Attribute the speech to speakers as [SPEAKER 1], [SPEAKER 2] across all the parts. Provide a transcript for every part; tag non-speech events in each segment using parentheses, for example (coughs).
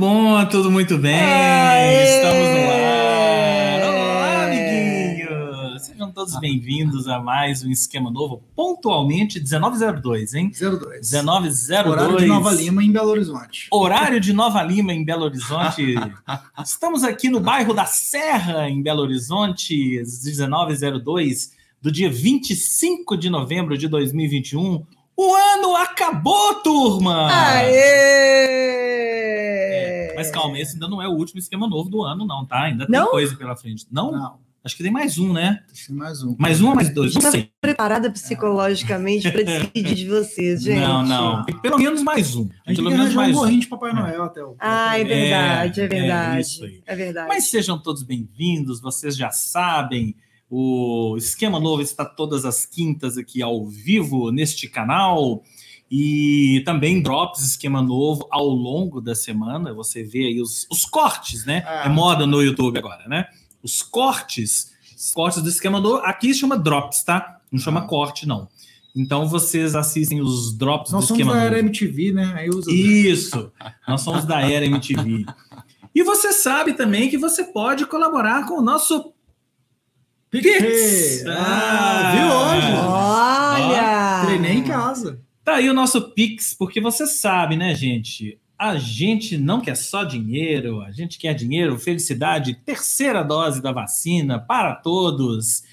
[SPEAKER 1] Bom, tudo muito bem.
[SPEAKER 2] Aê!
[SPEAKER 1] Estamos no ar. Olá, amiguinhos. Sejam todos bem-vindos a mais um esquema novo, pontualmente 1902, hein?
[SPEAKER 2] 02.
[SPEAKER 1] 1902.
[SPEAKER 2] Horário de Nova Lima, em Belo Horizonte.
[SPEAKER 1] Horário de Nova Lima, em Belo Horizonte. (laughs) Estamos aqui no bairro da Serra, em Belo Horizonte, às 1902, do dia 25 de novembro de 2021. O ano acabou, turma!
[SPEAKER 2] Aê!
[SPEAKER 1] Mas calma, esse ainda não é o último esquema novo do ano, não, tá? Ainda tem
[SPEAKER 3] Não?
[SPEAKER 1] coisa pela frente. Não?
[SPEAKER 2] Não,
[SPEAKER 1] Acho que tem mais um, né?
[SPEAKER 2] deixa mais um.
[SPEAKER 1] Mais um ou mais dois? Não
[SPEAKER 3] Tá
[SPEAKER 1] sei.
[SPEAKER 3] preparada psicologicamente para (laughs) despedir de vocês, gente.
[SPEAKER 1] Não, não. Pelo menos mais um.
[SPEAKER 2] A gente
[SPEAKER 1] Pelo
[SPEAKER 2] tem
[SPEAKER 1] menos mais um.
[SPEAKER 2] gorrinho de Papai Noel até o.
[SPEAKER 3] Ah, é verdade, é,
[SPEAKER 1] É, é
[SPEAKER 3] verdade.
[SPEAKER 1] isso aí.
[SPEAKER 3] É, verdade.
[SPEAKER 1] Mas sejam todos bem-vindos, vocês já sabem. O Esquema Novo está todas as quintas aqui ao vivo neste canal. E também drops Esquema Novo ao longo da semana. Você vê aí os, os cortes, né?
[SPEAKER 2] Ah.
[SPEAKER 1] É moda no YouTube agora, né? Os cortes, os cortes do Esquema Novo. Aqui chama drops, tá? Não chama
[SPEAKER 2] Ah.
[SPEAKER 1] corte, não. Então vocês assistem os drops
[SPEAKER 2] Nós
[SPEAKER 1] do
[SPEAKER 2] somos
[SPEAKER 1] Esquema
[SPEAKER 2] da
[SPEAKER 1] Novo.
[SPEAKER 2] era MTV, né?
[SPEAKER 1] Isso, nós somos da Era MTV. E você sabe também que você pode colaborar com o nosso Pix.
[SPEAKER 2] Ah, viu hoje?
[SPEAKER 3] Olha!
[SPEAKER 2] Treinei em casa.
[SPEAKER 1] Tá aí o nosso Pix, porque você sabe, né, gente? A gente não quer só dinheiro, a gente quer dinheiro, felicidade, terceira dose da vacina para todos.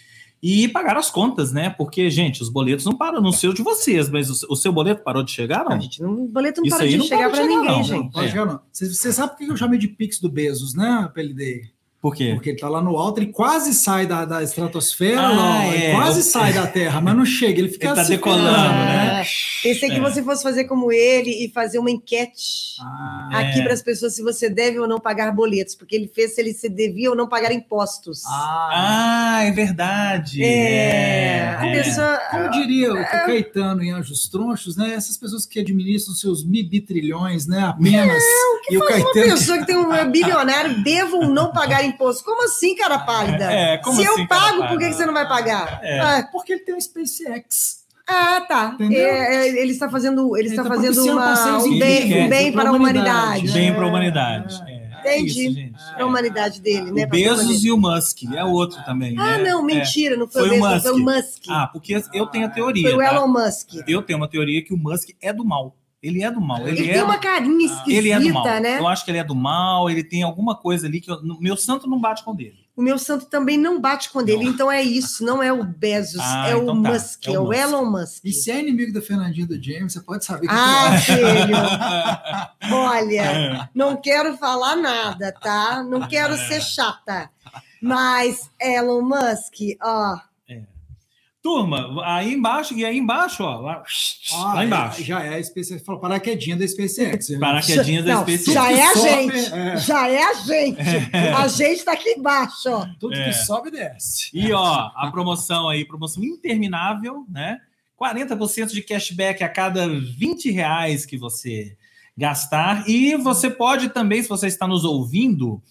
[SPEAKER 1] E pagar as contas, né? Porque, gente, os boletos não param no seu de vocês, mas o, seu boleto parou de chegar, não?
[SPEAKER 3] A gente não, o boleto não
[SPEAKER 1] Isso
[SPEAKER 3] para
[SPEAKER 1] aí
[SPEAKER 3] de
[SPEAKER 1] não
[SPEAKER 3] chegar
[SPEAKER 1] para de
[SPEAKER 3] para
[SPEAKER 1] chegar,
[SPEAKER 3] ninguém,
[SPEAKER 1] não.
[SPEAKER 3] gente.
[SPEAKER 2] Pode
[SPEAKER 1] É.
[SPEAKER 2] chegar, não. Você, você sabe por que eu chamei de Pix do Bezos, né? PLD?
[SPEAKER 1] Por quê?
[SPEAKER 2] Porque ele tá lá no alto, ele quase sai da, da estratosfera,
[SPEAKER 1] Ah,
[SPEAKER 2] não,
[SPEAKER 1] é.
[SPEAKER 2] ele quase sai da Terra, mas não chega, ele fica
[SPEAKER 1] Ele tá
[SPEAKER 2] se
[SPEAKER 1] decolando, né?
[SPEAKER 3] Ah, Pensei que
[SPEAKER 1] É.
[SPEAKER 3] você fosse fazer como ele e fazer uma enquete
[SPEAKER 2] Ah,
[SPEAKER 3] aqui
[SPEAKER 1] É.
[SPEAKER 3] para as pessoas se você deve ou não pagar boletos, porque ele fez se ele se devia ou não pagar impostos.
[SPEAKER 2] ah,
[SPEAKER 1] Ah, é verdade.
[SPEAKER 3] É, a
[SPEAKER 1] é.
[SPEAKER 3] pessoa.
[SPEAKER 2] Como diria o Caetano em Anjos Tronchos, né? Essas pessoas que administram seus mibitrilhões, né? Apenas. e o
[SPEAKER 3] Uma
[SPEAKER 2] Caetano.
[SPEAKER 3] pessoa que tem um (laughs) bilionário deva ou não pagar imposto. Como assim, cara pálida?
[SPEAKER 1] É, como
[SPEAKER 3] Se
[SPEAKER 1] assim,
[SPEAKER 3] eu pago, por que você não vai pagar?
[SPEAKER 1] É.
[SPEAKER 3] Ah,
[SPEAKER 2] Porque ele tem um SpaceX.
[SPEAKER 3] Ah, tá. É, é, ele está fazendo, ele
[SPEAKER 2] Ele
[SPEAKER 3] está
[SPEAKER 2] tá
[SPEAKER 3] fazendo uma, um
[SPEAKER 2] em
[SPEAKER 3] bem, um bem
[SPEAKER 2] pra
[SPEAKER 3] para a
[SPEAKER 2] humanidade.
[SPEAKER 1] Bem
[SPEAKER 2] É.
[SPEAKER 1] para a humanidade. É, é
[SPEAKER 3] Entendi.
[SPEAKER 1] isso.
[SPEAKER 3] Para a humanidade dele, né?
[SPEAKER 1] O Bezos e o Musk, é outro também.
[SPEAKER 3] Ah,
[SPEAKER 1] né?
[SPEAKER 3] não,
[SPEAKER 1] É.
[SPEAKER 3] mentira, não foi,
[SPEAKER 1] Foi
[SPEAKER 3] o
[SPEAKER 1] o
[SPEAKER 3] Bezos, foi o
[SPEAKER 1] Musk.
[SPEAKER 3] Musk.
[SPEAKER 1] Ah, porque eu tenho a teoria.
[SPEAKER 3] foi o
[SPEAKER 1] tá?
[SPEAKER 3] Elon Musk.
[SPEAKER 1] Eu tenho uma teoria que o Musk é do mal. Ele é do mal. Ele,
[SPEAKER 3] Ele,
[SPEAKER 1] é
[SPEAKER 3] tem uma carinha esquisita,
[SPEAKER 1] ele é do mal.
[SPEAKER 3] né?
[SPEAKER 1] Eu acho que ele é do mal, ele tem alguma coisa ali que eu- meu santo não bate com o dele.
[SPEAKER 3] O meu santo também não bate com dele,
[SPEAKER 1] Não.
[SPEAKER 3] então é isso, não é o Bezos,
[SPEAKER 1] Ah,
[SPEAKER 3] é o
[SPEAKER 1] então tá,
[SPEAKER 3] Musk,
[SPEAKER 1] é o
[SPEAKER 3] é o
[SPEAKER 1] Musk.
[SPEAKER 3] Elon Musk.
[SPEAKER 2] E se é inimigo da Fernandinha do James, você pode saber que
[SPEAKER 3] Ah, filho, (laughs) olha,
[SPEAKER 1] É.
[SPEAKER 3] não quero falar nada, tá? Não quero
[SPEAKER 1] É.
[SPEAKER 3] ser chata. Mas Elon Musk, ó,
[SPEAKER 1] Turma, aí embaixo, e aí embaixo, ó. Lá,
[SPEAKER 2] Ah,
[SPEAKER 1] lá embaixo.
[SPEAKER 2] Já é a SpaceX. Falou paraquedinha da SpaceX. viu?
[SPEAKER 1] Paraquedinhas da SpaceX.
[SPEAKER 3] já é a gente,
[SPEAKER 2] é.
[SPEAKER 3] já é a gente. A gente tá aqui embaixo, ó.
[SPEAKER 2] Tudo
[SPEAKER 1] É.
[SPEAKER 2] que sobe, desce.
[SPEAKER 1] E ó, a promoção aí, promoção interminável, né? 40% de cashback a cada 20 reais que você gastar. E você pode também, se você está nos ouvindo,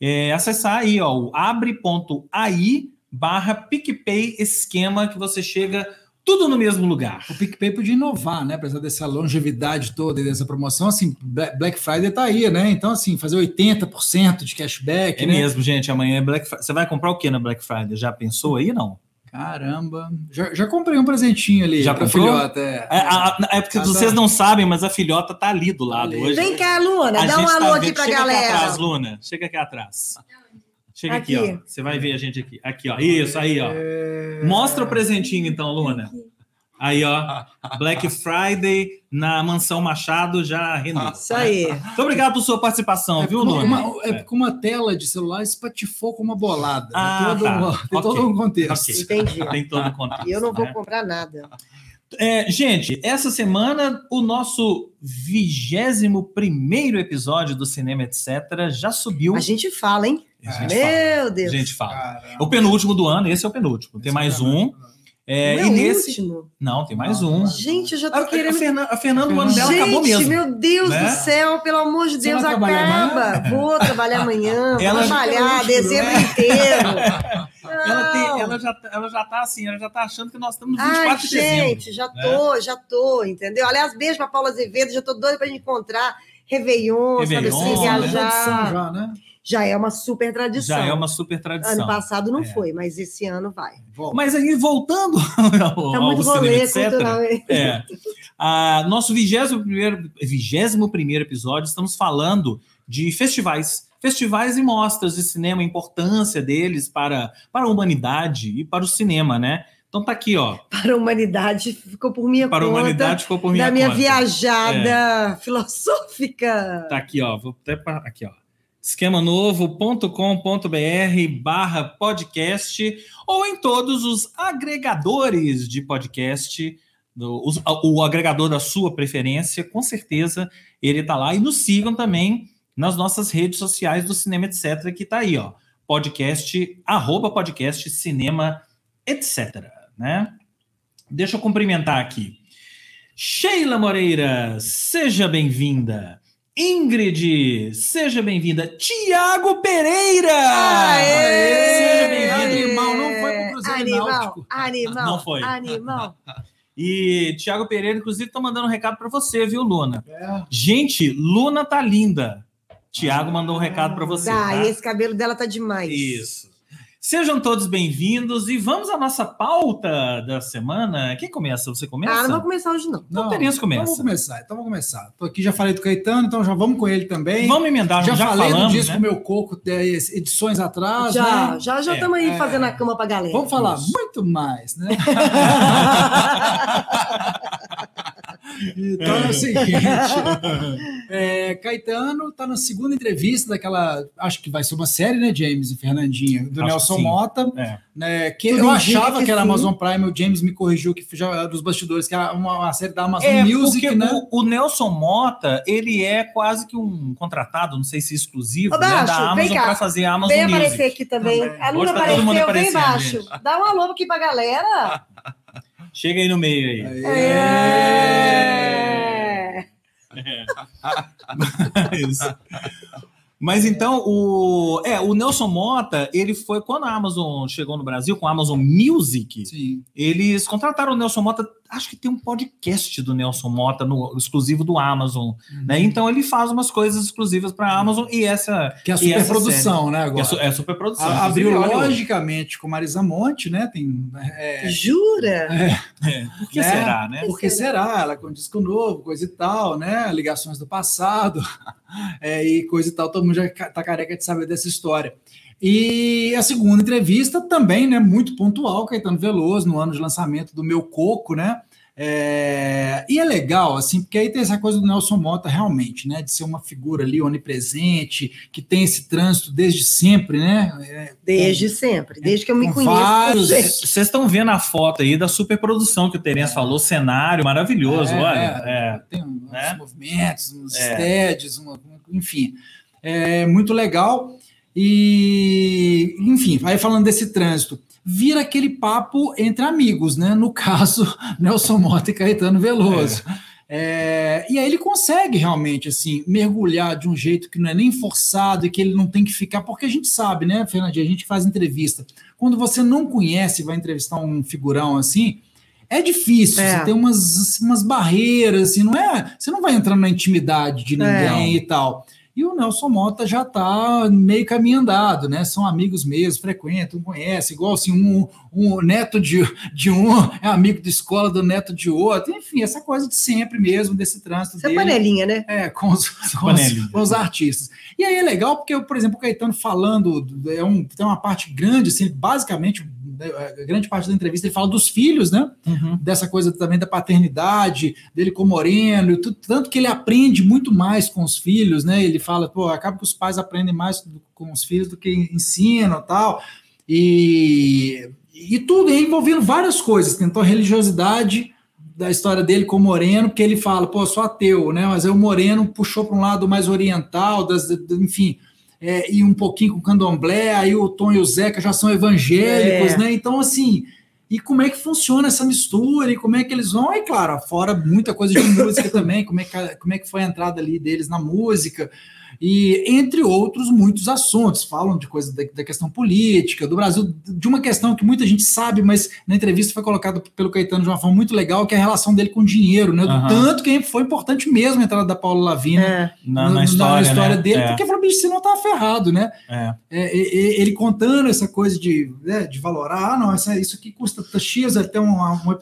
[SPEAKER 1] é, acessar aí, ó, o abre.ai barra PicPay esquema que você chega tudo no mesmo lugar.
[SPEAKER 2] O PicPay podia inovar, né? Apesar dessa longevidade toda e dessa promoção, assim, Bla- Black Friday tá aí, né? Então, assim, fazer 80% de cashback,
[SPEAKER 1] É
[SPEAKER 2] né?
[SPEAKER 1] mesmo, gente. Amanhã é Black Friday. Você vai comprar o que na Black Friday? Já pensou aí, não?
[SPEAKER 2] Caramba. Já, já comprei um presentinho ali
[SPEAKER 1] Já
[SPEAKER 2] pra
[SPEAKER 1] comprou?
[SPEAKER 2] filhota. É.
[SPEAKER 1] É, a- é porque
[SPEAKER 2] Ah, tá.
[SPEAKER 1] vocês não sabem, mas a filhota tá ali do lado
[SPEAKER 2] ali.
[SPEAKER 1] hoje.
[SPEAKER 3] Vem cá, Luna,
[SPEAKER 1] A
[SPEAKER 3] dá um
[SPEAKER 1] gente tá
[SPEAKER 3] alô aqui
[SPEAKER 1] vendo-
[SPEAKER 3] pra
[SPEAKER 1] Chega
[SPEAKER 3] galera.
[SPEAKER 1] aqui atrás, Luna. Chega aqui atrás. Chega aqui,
[SPEAKER 3] Aqui.
[SPEAKER 1] ó. Você vai ver a gente aqui. Aqui, ó. Isso, aí, ó.
[SPEAKER 2] É.
[SPEAKER 1] Mostra o presentinho, então, Luna. Aí, ó. Black Friday na Mansão Machado já rendeu.
[SPEAKER 3] Isso aí.
[SPEAKER 1] Muito obrigado por sua participação,
[SPEAKER 2] É
[SPEAKER 1] viu, Luna?
[SPEAKER 2] uma, é porque uma tela de celular espatifou com uma bolada.
[SPEAKER 1] Ah,
[SPEAKER 2] tem todo,
[SPEAKER 1] tá.
[SPEAKER 2] um, tem todo
[SPEAKER 1] Ok.
[SPEAKER 2] um contexto.
[SPEAKER 1] Ok.
[SPEAKER 3] Entendi.
[SPEAKER 1] Tem todo o contexto.
[SPEAKER 3] E eu não vou
[SPEAKER 1] né?
[SPEAKER 3] comprar nada.
[SPEAKER 1] É, gente, essa semana o nosso vigésimo primeiro episódio do Cinema Etc. já subiu.
[SPEAKER 3] A gente fala, hein?
[SPEAKER 1] A gente fala.
[SPEAKER 3] Meu
[SPEAKER 1] A
[SPEAKER 3] Deus.
[SPEAKER 1] gente fala.
[SPEAKER 2] Caramba.
[SPEAKER 1] O penúltimo do ano, esse é o penúltimo. Tem mais um. É,
[SPEAKER 3] Não é
[SPEAKER 1] e nesse.
[SPEAKER 3] último.
[SPEAKER 1] Não, tem mais
[SPEAKER 2] Não,
[SPEAKER 1] um.
[SPEAKER 3] Gente, eu já
[SPEAKER 1] A,
[SPEAKER 3] tô
[SPEAKER 1] a,
[SPEAKER 3] querendo.
[SPEAKER 1] Fernan- a Fernanda, o ano dela
[SPEAKER 3] Gente,
[SPEAKER 1] acabou mesmo.
[SPEAKER 3] meu Deus
[SPEAKER 1] né?
[SPEAKER 3] do céu, pelo amor de Deus,
[SPEAKER 2] trabalhar
[SPEAKER 3] acaba. (laughs) Vou trabalhar amanhã, vou
[SPEAKER 1] Ela-
[SPEAKER 3] trabalhar
[SPEAKER 2] Ela-
[SPEAKER 3] dezembro
[SPEAKER 2] né?
[SPEAKER 3] inteiro. (laughs)
[SPEAKER 1] Ela, tem- ela, já, ela já tá assim, ela já tá achando que nós estamos no
[SPEAKER 3] Ai,
[SPEAKER 1] 24 de dezembro.
[SPEAKER 3] gente, já tô, já tô, entendeu? Aliás, beijo pra Paula Azevedo, já tô doida pra gente encontrar. Réveillon,
[SPEAKER 1] Réveillon,
[SPEAKER 3] sabe assim,
[SPEAKER 1] né?
[SPEAKER 3] viajar.
[SPEAKER 2] Tradição já, né?
[SPEAKER 3] Já é uma super tradição.
[SPEAKER 1] Já é uma super tradição.
[SPEAKER 3] Ano passado não
[SPEAKER 1] É.
[SPEAKER 3] foi, mas esse ano vai.
[SPEAKER 2] Volta.
[SPEAKER 1] Mas aí, voltando (laughs) ao,
[SPEAKER 3] Tá
[SPEAKER 1] ao
[SPEAKER 3] muito
[SPEAKER 1] cinema,
[SPEAKER 3] rolê
[SPEAKER 1] etc.,
[SPEAKER 3] cultural. hein?
[SPEAKER 1] É. Ah, nosso 21 primeiro, 21 primeiro episódio, estamos falando de festivais. Festivais e mostras de cinema, a importância deles para, para a humanidade e para o cinema, né? Então tá aqui, ó. (laughs)
[SPEAKER 3] Para a humanidade, ficou por minha
[SPEAKER 1] Para a
[SPEAKER 3] conta.
[SPEAKER 1] humanidade ficou por minha
[SPEAKER 3] da minha
[SPEAKER 1] conta. É.
[SPEAKER 3] viajada (laughs) filosófica.
[SPEAKER 1] Tá aqui, ó. Vou até pa- aqui, ó. esquemanovo.com.br barra podcast ou em todos os agregadores de podcast, os- o agregador da sua preferência, com certeza ele tá lá. E nos sigam também nas nossas redes sociais do Cinema Etc, que tá aí, ó. Podcast, arroba podcast cinema, etc. Né? Deixa eu cumprimentar aqui. Sheila Moreira, seja bem-vinda. Ingrid, seja bem-vinda. Tiago Pereira! Seja bem-vindo.
[SPEAKER 2] Animal, não foi pro Cruzeiro
[SPEAKER 3] Animal,
[SPEAKER 2] Náutico.
[SPEAKER 3] animal,
[SPEAKER 1] Não foi.
[SPEAKER 3] animal. (laughs)
[SPEAKER 1] E Tiago Pereira, inclusive, tá mandando um recado para você, viu, Luna?
[SPEAKER 2] É.
[SPEAKER 1] Gente, Luna tá linda. Tiago mandou um recado para você.
[SPEAKER 3] Tá,
[SPEAKER 1] tá?
[SPEAKER 3] e esse cabelo dela tá demais.
[SPEAKER 1] Isso. Sejam todos bem-vindos e vamos à nossa pauta da semana. Quem começa? Você começa?
[SPEAKER 3] Ah, não vou começar hoje, não.
[SPEAKER 1] Então, Tereza começa.
[SPEAKER 2] Então vamos começar, então vamos começar. Tô aqui, já falei do Caetano, então já vamos com ele também.
[SPEAKER 1] Vamos emendar,
[SPEAKER 2] já,
[SPEAKER 1] já,
[SPEAKER 2] falei
[SPEAKER 1] falamos,
[SPEAKER 2] do disco
[SPEAKER 1] né?
[SPEAKER 2] Meu Coco, é, edições atrás,
[SPEAKER 3] já,
[SPEAKER 2] né?
[SPEAKER 3] já, já
[SPEAKER 1] É,
[SPEAKER 3] estamos aí
[SPEAKER 2] é.
[SPEAKER 3] fazendo a cama pra galera.
[SPEAKER 2] Vamos falar
[SPEAKER 1] Isso.
[SPEAKER 2] muito mais, né? (laughs) Então é o seguinte: é, Caetano está na segunda entrevista daquela. Acho que vai ser uma série, né, James e Fernandinha? Do
[SPEAKER 1] Acho
[SPEAKER 2] Nelson. Mota.
[SPEAKER 1] É.
[SPEAKER 2] né, que
[SPEAKER 3] Tudo
[SPEAKER 2] eu achava
[SPEAKER 3] que
[SPEAKER 2] que era
[SPEAKER 3] sim.
[SPEAKER 2] Amazon Prime, o James me corrigiu que já dos bastidores, que era uma, uma série da Amazon
[SPEAKER 1] É,
[SPEAKER 2] Music,
[SPEAKER 1] porque
[SPEAKER 2] né?
[SPEAKER 1] o, o Nelson Mota, ele é quase que um contratado, não sei se exclusivo, né,
[SPEAKER 3] Baixo,
[SPEAKER 1] da Amazon para fazer a Amazon
[SPEAKER 3] Vem
[SPEAKER 1] Music.
[SPEAKER 3] aparecer aqui também.
[SPEAKER 2] Também.
[SPEAKER 3] A Luna
[SPEAKER 1] Hoje tá todo mundo
[SPEAKER 3] apareceu, vem
[SPEAKER 1] aparecendo,
[SPEAKER 3] embaixo. Dá um alô aqui pra galera. (laughs)
[SPEAKER 1] Chega aí no meio aí. (laughs)
[SPEAKER 3] É. (laughs)
[SPEAKER 1] Isso. Mas então, o, é, o Nelson Mota, ele foi, quando a Amazon chegou no Brasil, com a Amazon Music,
[SPEAKER 2] Sim.
[SPEAKER 1] eles contrataram o Nelson Mota, acho que tem um podcast do Nelson Mota, no, exclusivo do Amazon, né? Então ele faz umas coisas exclusivas para a Amazon e essa...
[SPEAKER 2] Que é a superprodução, né? Agora.
[SPEAKER 1] que é, su- é super produção.
[SPEAKER 2] A- Abriu logicamente com Marisa Monte, né? Tem, é,
[SPEAKER 3] Jura?
[SPEAKER 1] Por que
[SPEAKER 2] né?
[SPEAKER 1] será, né?
[SPEAKER 2] Por que será? Ela com disco novo, coisa e tal, né? Ligações do passado, é, e coisa e tal. Todo mundo já tá careca de saber dessa história. E a segunda entrevista também, né? Muito pontual, Caetano Veloso, no ano de lançamento do Meu Coco, né? É, e é legal, assim, porque aí tem essa coisa do Nelson Mota, realmente, né? De ser uma figura ali onipresente, que tem esse trânsito desde sempre, né? É,
[SPEAKER 3] Desde sempre, desde que eu me
[SPEAKER 2] Com
[SPEAKER 3] conheço.
[SPEAKER 2] vários-.
[SPEAKER 1] Vocês estão vendo a foto aí da superprodução que o Terence falou, cenário maravilhoso,
[SPEAKER 2] É,
[SPEAKER 1] olha.
[SPEAKER 2] é,
[SPEAKER 1] é.
[SPEAKER 2] Tem uns
[SPEAKER 1] Né?
[SPEAKER 2] movimentos, uns
[SPEAKER 1] É.
[SPEAKER 2] enfim. É muito legal. E, enfim, aí falando desse trânsito, vira aquele papo entre amigos, né? No caso, (laughs) Nelson Mota e Caetano Veloso. É, e aí ele consegue realmente assim mergulhar de um jeito que não é nem forçado e que ele não tem que ficar, porque a gente sabe, né, Fernandinha, a gente faz entrevista. Quando você não conhece e vai entrevistar um figurão assim, é difícil,
[SPEAKER 3] É.
[SPEAKER 2] você tem umas, umas barreiras, assim, não é? Você não vai entrando na intimidade de ninguém e tal. E o Nelson Mota já está meio caminho andado, né? São amigos mesmo, frequentam, conhecem, igual assim, um, um neto de, de um é amigo de escola do neto de outro, enfim, essa coisa de sempre mesmo, desse trânsito
[SPEAKER 3] é
[SPEAKER 2] dele.
[SPEAKER 3] panelinha, né?
[SPEAKER 2] É, com os, com, os, com os artistas. E aí é legal porque, por exemplo, o Caetano falando, é um, tem uma parte grande, assim, basicamente, grande parte da entrevista ele fala dos filhos, né?
[SPEAKER 1] Uhum.
[SPEAKER 2] Dessa coisa também da paternidade, dele com Moreno, e tudo, tanto que ele aprende muito mais com os filhos, né? Ele fala, pô, acaba que os pais aprendem mais do- com os filhos do que ensinam tal. E, e tudo, envolvendo várias coisas, tentou a religiosidade da história dele com o Moreno, porque ele fala, pô, sou ateu, né? Mas aí o Moreno puxou para um lado mais oriental, das, enfim, é, e um pouquinho com candomblé, aí o Tom e o Zeca já são evangélicos,
[SPEAKER 3] É.
[SPEAKER 2] né? Então, assim, e como é que funciona essa mistura, e como é que eles vão, e claro, fora muita coisa de (laughs) música também, como é, que, como é que foi a entrada ali deles na música, e entre outros muitos assuntos. Falam de coisa da, da, questão política, do Brasil, de uma questão que muita gente sabe, mas na entrevista foi colocado pelo Caetano de uma forma muito legal, que é a relação dele com o dinheiro, né? Do tanto que foi importante mesmo a entrada da Paula Lavina
[SPEAKER 1] é. na, na, história, na,
[SPEAKER 2] história
[SPEAKER 1] né?
[SPEAKER 2] dele,
[SPEAKER 1] é.
[SPEAKER 2] porque falou, bicho, você não tá ferrado, né?
[SPEAKER 1] É.
[SPEAKER 2] é ele contando essa coisa de, né, de valorar, ah, não, essa, isso aqui custa X, até uma, uma,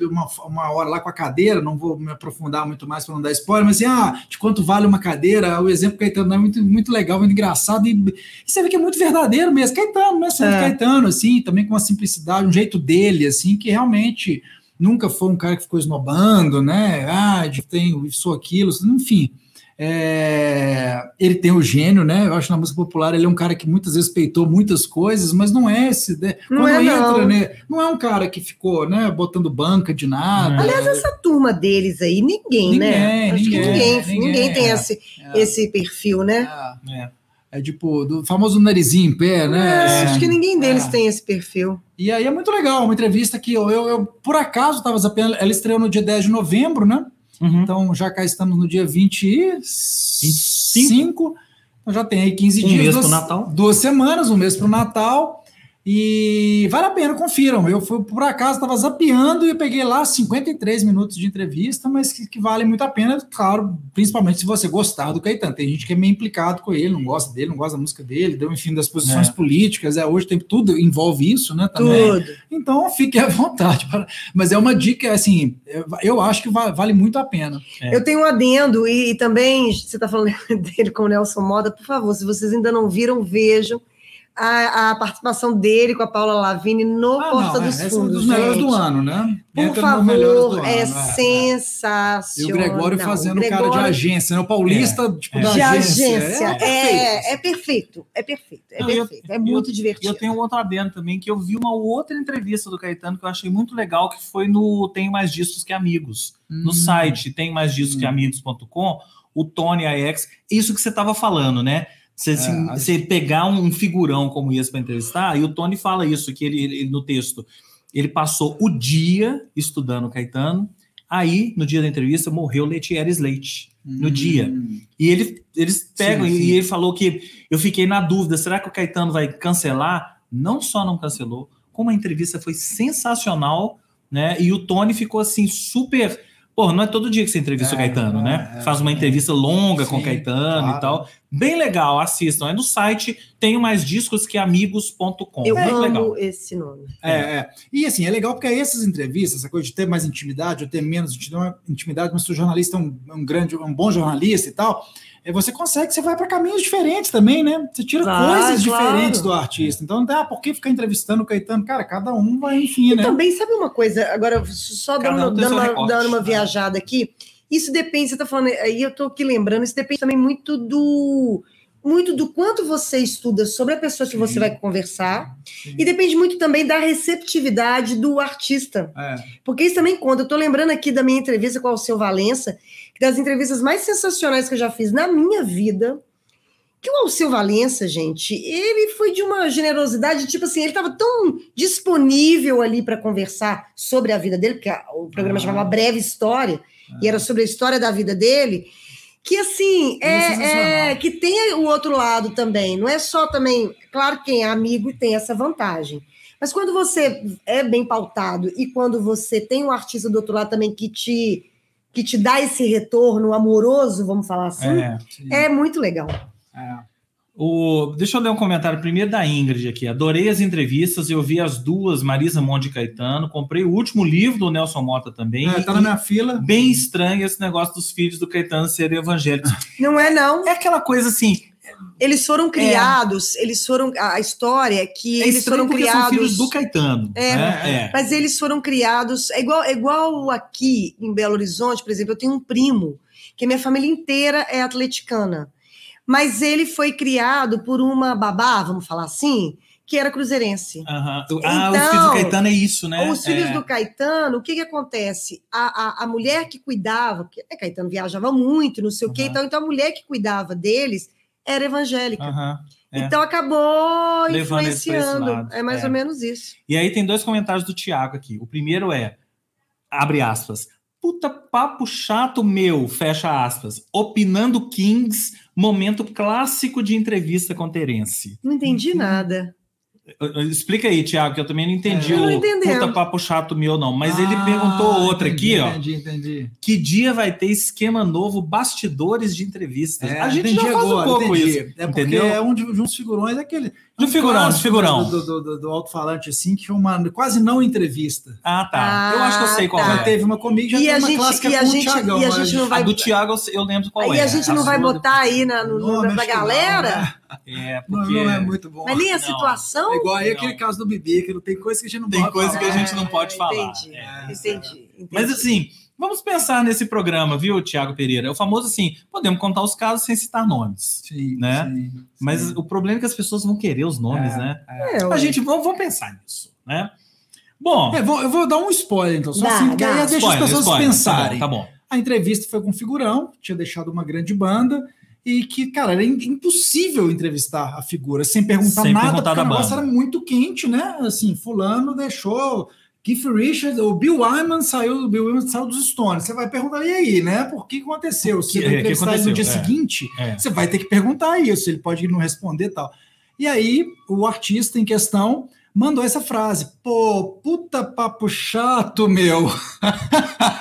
[SPEAKER 2] uma, hora lá com a cadeira, não vou me aprofundar muito mais para não dar spoiler, mas assim, ah, de quanto vale uma cadeira, o exemplo Caetano é muito, muito legal, muito engraçado, e, e você vê que é muito verdadeiro mesmo, Caetano, né? Sendo é. Caetano, assim, também com uma simplicidade, um jeito dele, assim, que realmente nunca foi um cara que ficou esnobando, né? Ah, tem isso, aquilo, enfim. É, ele tem o gênio, né? Eu acho na música popular ele é um cara que muitas vezes peitou muitas coisas, mas não é esse. Né?
[SPEAKER 3] Não Quando é, entra, não.
[SPEAKER 2] né? Não é um cara que ficou, né? Botando banca de nada.
[SPEAKER 3] Aliás, essa turma deles aí, ninguém, né?
[SPEAKER 2] ninguém né? Acho
[SPEAKER 3] ninguém,
[SPEAKER 2] que
[SPEAKER 3] ninguém, ninguém, ninguém tem é, esse, é. esse perfil, né?
[SPEAKER 2] É. É tipo, do famoso narizinho em pé, né?
[SPEAKER 3] É, acho que ninguém deles é. tem esse perfil.
[SPEAKER 2] E aí é muito legal, uma entrevista que eu, eu, eu por acaso estava zapeando, ela estreou no dia 10 de novembro, né? Uhum. Então já cá estamos no dia 25. 25. Então já tem aí 15
[SPEAKER 1] um
[SPEAKER 2] dias.
[SPEAKER 1] Um mês
[SPEAKER 2] para
[SPEAKER 1] o Natal.
[SPEAKER 2] Duas semanas, um mês para o Natal. E vale a pena, confiram. Eu fui, por acaso, estava zapeando e peguei lá 53 minutos de entrevista, mas que, que, vale muito a pena, claro, principalmente se você gostar do Caetano. Tem gente que é meio implicado com ele, não gosta dele, não gosta da música dele, deu, enfim, das posições é. políticas. É, hoje tem tudo, envolve isso, né? Também. Tudo. Então fique à vontade. Mas é uma dica, assim, eu acho que vale muito a pena.
[SPEAKER 3] É. Eu tenho um adendo, e, e também, você está falando (laughs) dele com o Nelson Moda, por favor, se vocês ainda não viram, vejam a, a, participação dele com a Paula Lavigne no ah, Porta não, dos é, Fundos. É um dos
[SPEAKER 2] melhores do ano, né?
[SPEAKER 3] Por Entra favor, ano, é, é, sensacional.
[SPEAKER 2] E o Gregório fazendo o Gregório... cara de agência, né? O paulista,
[SPEAKER 3] é,
[SPEAKER 2] tipo, da
[SPEAKER 3] de
[SPEAKER 2] agência.
[SPEAKER 3] agência. É, é, perfeito, é perfeito, é perfeito. é muito
[SPEAKER 1] eu,
[SPEAKER 3] divertido.
[SPEAKER 1] Eu tenho um outro adendo também, que eu vi uma outra entrevista do Caetano que eu achei muito legal, que foi no Tem Mais Discos Que Amigos. Hum. No site tem mais discos hum. que amigos.com, o Tony AX, isso que você estava falando, né? Você, é, você pegar um figurão como esse para entrevistar, e o Tony fala isso, que ele, ele, no texto, ele passou o dia estudando Caetano, aí, no dia da entrevista, morreu Letieres Leite, no hum. dia. E ele, eles pegam, sim, sim. e ele falou que eu fiquei na dúvida, será que o Caetano vai cancelar? Não só não cancelou, como a entrevista foi sensacional, né? E o Tony ficou assim, super Pô, não é todo dia que você entrevista é, o Caetano, é, né? É, Faz uma entrevista longa Sim, com o Caetano claro. e tal. Bem legal, assistam. É no site, tenho mais discos que amigos.com.
[SPEAKER 3] Eu
[SPEAKER 1] Muito
[SPEAKER 3] amo
[SPEAKER 1] legal.
[SPEAKER 3] esse nome.
[SPEAKER 2] É, é. E assim, é legal porque essas entrevistas, essa coisa de ter mais intimidade ou ter menos intimidade, mas se o jornalista é um, um grande, um bom jornalista e tal, é, você consegue, você vai para caminhos diferentes também, né? Você tira vai, coisas claro. diferentes do artista. Então, ah, por que ficar entrevistando o Caetano? Cara, cada um vai, enfim,
[SPEAKER 3] e
[SPEAKER 2] né?
[SPEAKER 3] também, sabe uma coisa, agora, só dando, um dando, uma, dando uma viajada aqui, isso depende, você está falando, aí eu estou aqui lembrando, isso depende também muito do muito do quanto você estuda sobre a pessoa que Sim. você vai conversar Sim. e depende muito também da receptividade do artista. É. Porque isso também conta. Eu estou lembrando aqui da minha entrevista com o Alceu Valença, das entrevistas mais sensacionais que eu já fiz na minha vida, que o Alceu Valença, gente, ele foi de uma generosidade, tipo assim, ele estava tão disponível ali para conversar sobre a vida dele, porque o programa ah. chamava Breve História, ah. e era sobre a história da vida dele, que assim, é, é, que tem o outro lado também, não é só também, claro que quem é amigo tem essa vantagem, mas quando você é bem pautado e quando você tem um artista do outro lado também que te que te dá esse retorno amoroso, vamos falar assim, é, é muito legal. É.
[SPEAKER 1] O, deixa eu ler um comentário primeiro da Ingrid aqui. Adorei as entrevistas, eu vi as duas, Marisa Monte e Caetano. Comprei o último livro do Nelson Mota também.
[SPEAKER 2] É, tá na minha fila.
[SPEAKER 1] Bem estranho esse negócio dos filhos do Caetano serem evangélicos.
[SPEAKER 3] Não é, não.
[SPEAKER 1] É aquela coisa assim.
[SPEAKER 3] Eles foram é. criados, é. eles foram. A história é que é eles foram criados. São
[SPEAKER 1] filhos do Caetano.
[SPEAKER 3] É, né? é, Mas eles foram criados. É igual, é igual aqui em Belo Horizonte, por exemplo, eu tenho um primo, que a minha família inteira é atleticana mas ele foi criado por uma babá, vamos falar assim, que era cruzeirense.
[SPEAKER 1] Uhum. Ah, então, os filhos do Caetano é isso, né?
[SPEAKER 3] Os filhos é. do Caetano, o que que acontece? A, a, a mulher que cuidava, porque né, Caetano viajava muito, não sei uhum. o quê, então, então a mulher que cuidava deles era evangélica. Uhum. É. Então acabou Levando influenciando. É mais é. ou menos isso.
[SPEAKER 1] E aí tem dois comentários do Tiago aqui. O primeiro é, abre aspas, Puta papo chato meu, fecha aspas. Opinando Kings, momento clássico de entrevista com Terence.
[SPEAKER 3] Não entendi nada.
[SPEAKER 1] Explica aí, Tiago, que eu também não entendi
[SPEAKER 3] é,
[SPEAKER 1] o puta papo chato meu, não. Mas ah, ele perguntou outra
[SPEAKER 2] entendi,
[SPEAKER 1] aqui, ó.
[SPEAKER 2] Entendi, entendi.
[SPEAKER 1] Que dia vai ter esquema novo, bastidores de entrevistas?
[SPEAKER 2] É,
[SPEAKER 1] a gente já faz
[SPEAKER 2] agora,
[SPEAKER 1] um pouco
[SPEAKER 2] entendi.
[SPEAKER 1] isso.
[SPEAKER 2] É entendeu? é um de, de uns figurões daquele.
[SPEAKER 1] De um figurão, de figurão.
[SPEAKER 2] Do, do, do, do alto-falante, assim, que uma quase não entrevista.
[SPEAKER 1] Ah, tá. Ah, eu acho que eu sei qual
[SPEAKER 2] tá.
[SPEAKER 1] é.
[SPEAKER 2] Já teve uma comigo, já e teve uma gente, clássica
[SPEAKER 3] e a
[SPEAKER 2] com
[SPEAKER 3] gente,
[SPEAKER 2] o Thiagão.
[SPEAKER 3] E a gente não vai...
[SPEAKER 1] A do Thiago eu lembro qual
[SPEAKER 3] aí
[SPEAKER 1] é.
[SPEAKER 3] E a gente não a vai botar aí na, no, no, pra galera?
[SPEAKER 1] É,
[SPEAKER 2] porque... Não, não, é muito bom.
[SPEAKER 3] Mas nem a situação...
[SPEAKER 2] É igual aí aquele caso do Bibi, que não tem coisa que a gente não
[SPEAKER 1] tem
[SPEAKER 2] pode
[SPEAKER 1] coisa
[SPEAKER 2] falar.
[SPEAKER 1] que a gente não pode falar.
[SPEAKER 3] Entendi, é. entendi, entendi.
[SPEAKER 1] Mas assim... Vamos pensar nesse programa, viu, Tiago Pereira? É o famoso assim, podemos contar os casos sem citar nomes.
[SPEAKER 2] Sim,
[SPEAKER 1] né?
[SPEAKER 2] Sim, sim.
[SPEAKER 1] Mas o problema é que as pessoas vão querer os nomes,
[SPEAKER 2] É,
[SPEAKER 1] né?
[SPEAKER 3] É,
[SPEAKER 1] A gente, vamos, vamos pensar nisso, né? Bom,
[SPEAKER 2] É, vou- eu vou dar um spoiler, então, só
[SPEAKER 3] Dá,
[SPEAKER 2] assim, porque aí deixa
[SPEAKER 1] spoiler,
[SPEAKER 2] as pessoas
[SPEAKER 1] spoiler,
[SPEAKER 2] pensarem.
[SPEAKER 1] Tá bom, tá bom.
[SPEAKER 2] A entrevista foi com um figurão, tinha deixado uma grande banda, e que, cara, era im- impossível entrevistar a figura sem perguntar
[SPEAKER 1] Sem
[SPEAKER 2] nada,
[SPEAKER 1] perguntar
[SPEAKER 2] porque
[SPEAKER 1] da
[SPEAKER 2] o negócio
[SPEAKER 1] banda.
[SPEAKER 2] era muito quente, né? Assim, fulano deixou Keith Richards, o Bill Wyman saiu, o Bill Wyman saiu dos Stones. Você vai perguntar, e aí, né? Por que aconteceu? Se
[SPEAKER 1] Que-
[SPEAKER 2] você vai
[SPEAKER 1] é, que
[SPEAKER 2] entrevistar ele no dia
[SPEAKER 1] aconteceu? É.
[SPEAKER 2] seguinte,
[SPEAKER 1] É.
[SPEAKER 2] você vai ter que perguntar isso, ele pode não responder e tal. E aí, o artista em questão mandou essa frase: pô, puta papo chato, meu. (laughs)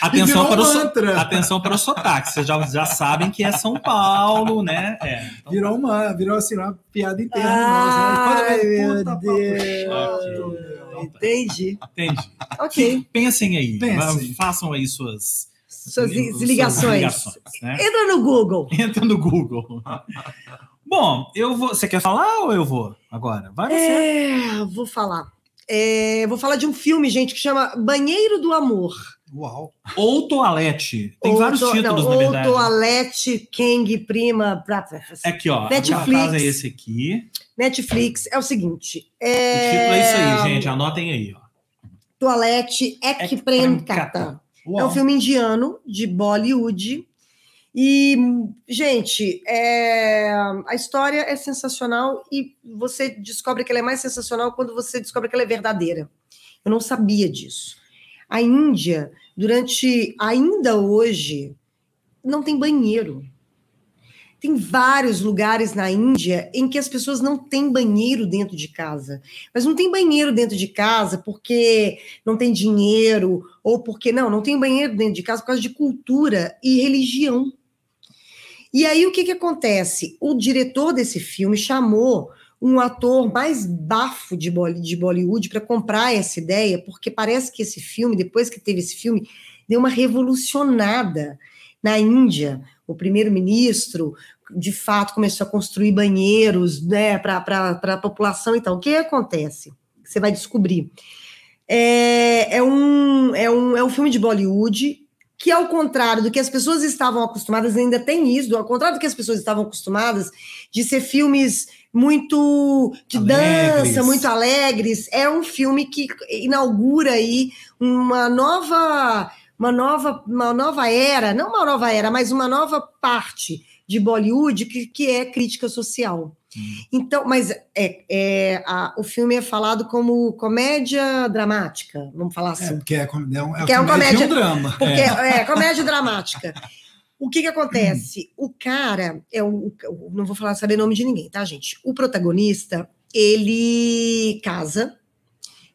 [SPEAKER 1] Atenção para, o so- atenção para o sotaque. Vocês já, já sabem que é São Paulo, né? É. Então,
[SPEAKER 2] Virou uma, virou assim, uma piada interna.
[SPEAKER 3] Ai,
[SPEAKER 2] nossa, né?
[SPEAKER 3] meu
[SPEAKER 2] Puta papo
[SPEAKER 3] Deus.
[SPEAKER 2] chato, meu.
[SPEAKER 3] Entendi.
[SPEAKER 1] entendi.
[SPEAKER 3] Ok.
[SPEAKER 1] Pensem aí.
[SPEAKER 2] Pensem.
[SPEAKER 1] Façam aí suas,
[SPEAKER 3] Suas
[SPEAKER 1] suas
[SPEAKER 3] ligações.
[SPEAKER 1] ligações, né?
[SPEAKER 3] Entra no Google.
[SPEAKER 1] Entra no Google. Bom, eu vou. Você quer falar ou eu vou agora? Vai você.
[SPEAKER 3] É, vou falar. É, vou falar de um filme, gente, que chama Banheiro do Amor.
[SPEAKER 2] Uau.
[SPEAKER 1] Ou Toalete. Tem
[SPEAKER 3] Ou
[SPEAKER 1] vários
[SPEAKER 3] to-
[SPEAKER 1] títulos,
[SPEAKER 3] não,
[SPEAKER 1] na
[SPEAKER 3] ou
[SPEAKER 1] verdade.
[SPEAKER 3] Toalete, Kang, Prima, pra-
[SPEAKER 1] É aqui, ó.
[SPEAKER 3] Netflix.
[SPEAKER 1] O caso é esse aqui.
[SPEAKER 3] Netflix. É o seguinte.
[SPEAKER 1] O
[SPEAKER 3] É...
[SPEAKER 1] título é isso aí, gente. Anotem aí, ó.
[SPEAKER 3] Toalete Ekpremkata.
[SPEAKER 1] Ekpremkata.
[SPEAKER 3] É um filme indiano de Bollywood. E, gente, é, a história é sensacional e você descobre que ela é mais sensacional quando você descobre que ela é verdadeira. Eu não sabia disso. A Índia, durante ainda hoje, não tem banheiro. Tem vários lugares na Índia em que as pessoas não têm banheiro dentro de casa. Mas não tem banheiro dentro de casa porque não tem dinheiro ou porque não, não tem banheiro dentro de casa por causa de cultura e religião. E aí o que que acontece? O diretor desse filme chamou um ator mais bafo de, Bolly- de Bollywood para comprar essa ideia, porque parece que esse filme, depois que teve esse filme, deu uma revolucionada na Índia. O primeiro-ministro, de fato, começou a construir banheiros né, para a população. Então, o que acontece? Você vai descobrir. É, é, um, é, um, é um filme de Bollywood que, ao contrário do que as pessoas estavam acostumadas, ainda tem isso, ao contrário do que as pessoas estavam acostumadas, de ser filmes muito de
[SPEAKER 1] Alegres.
[SPEAKER 3] dança, muito alegres, é um filme que inaugura aí uma nova, uma nova, uma nova era, não uma nova era, mas uma nova parte de Bollywood que, que é crítica social. Então, mas é, é, a- o filme é falado como comédia dramática, vamos falar
[SPEAKER 2] É,
[SPEAKER 3] assim.
[SPEAKER 2] porque é, com- é um, é
[SPEAKER 3] Que é um
[SPEAKER 2] comédia e
[SPEAKER 3] comédia-
[SPEAKER 2] um drama.
[SPEAKER 3] Porque é, comédia dramática. O que que acontece? O cara é um, o- não vou falar saber nome de ninguém, tá, gente? O protagonista, ele casa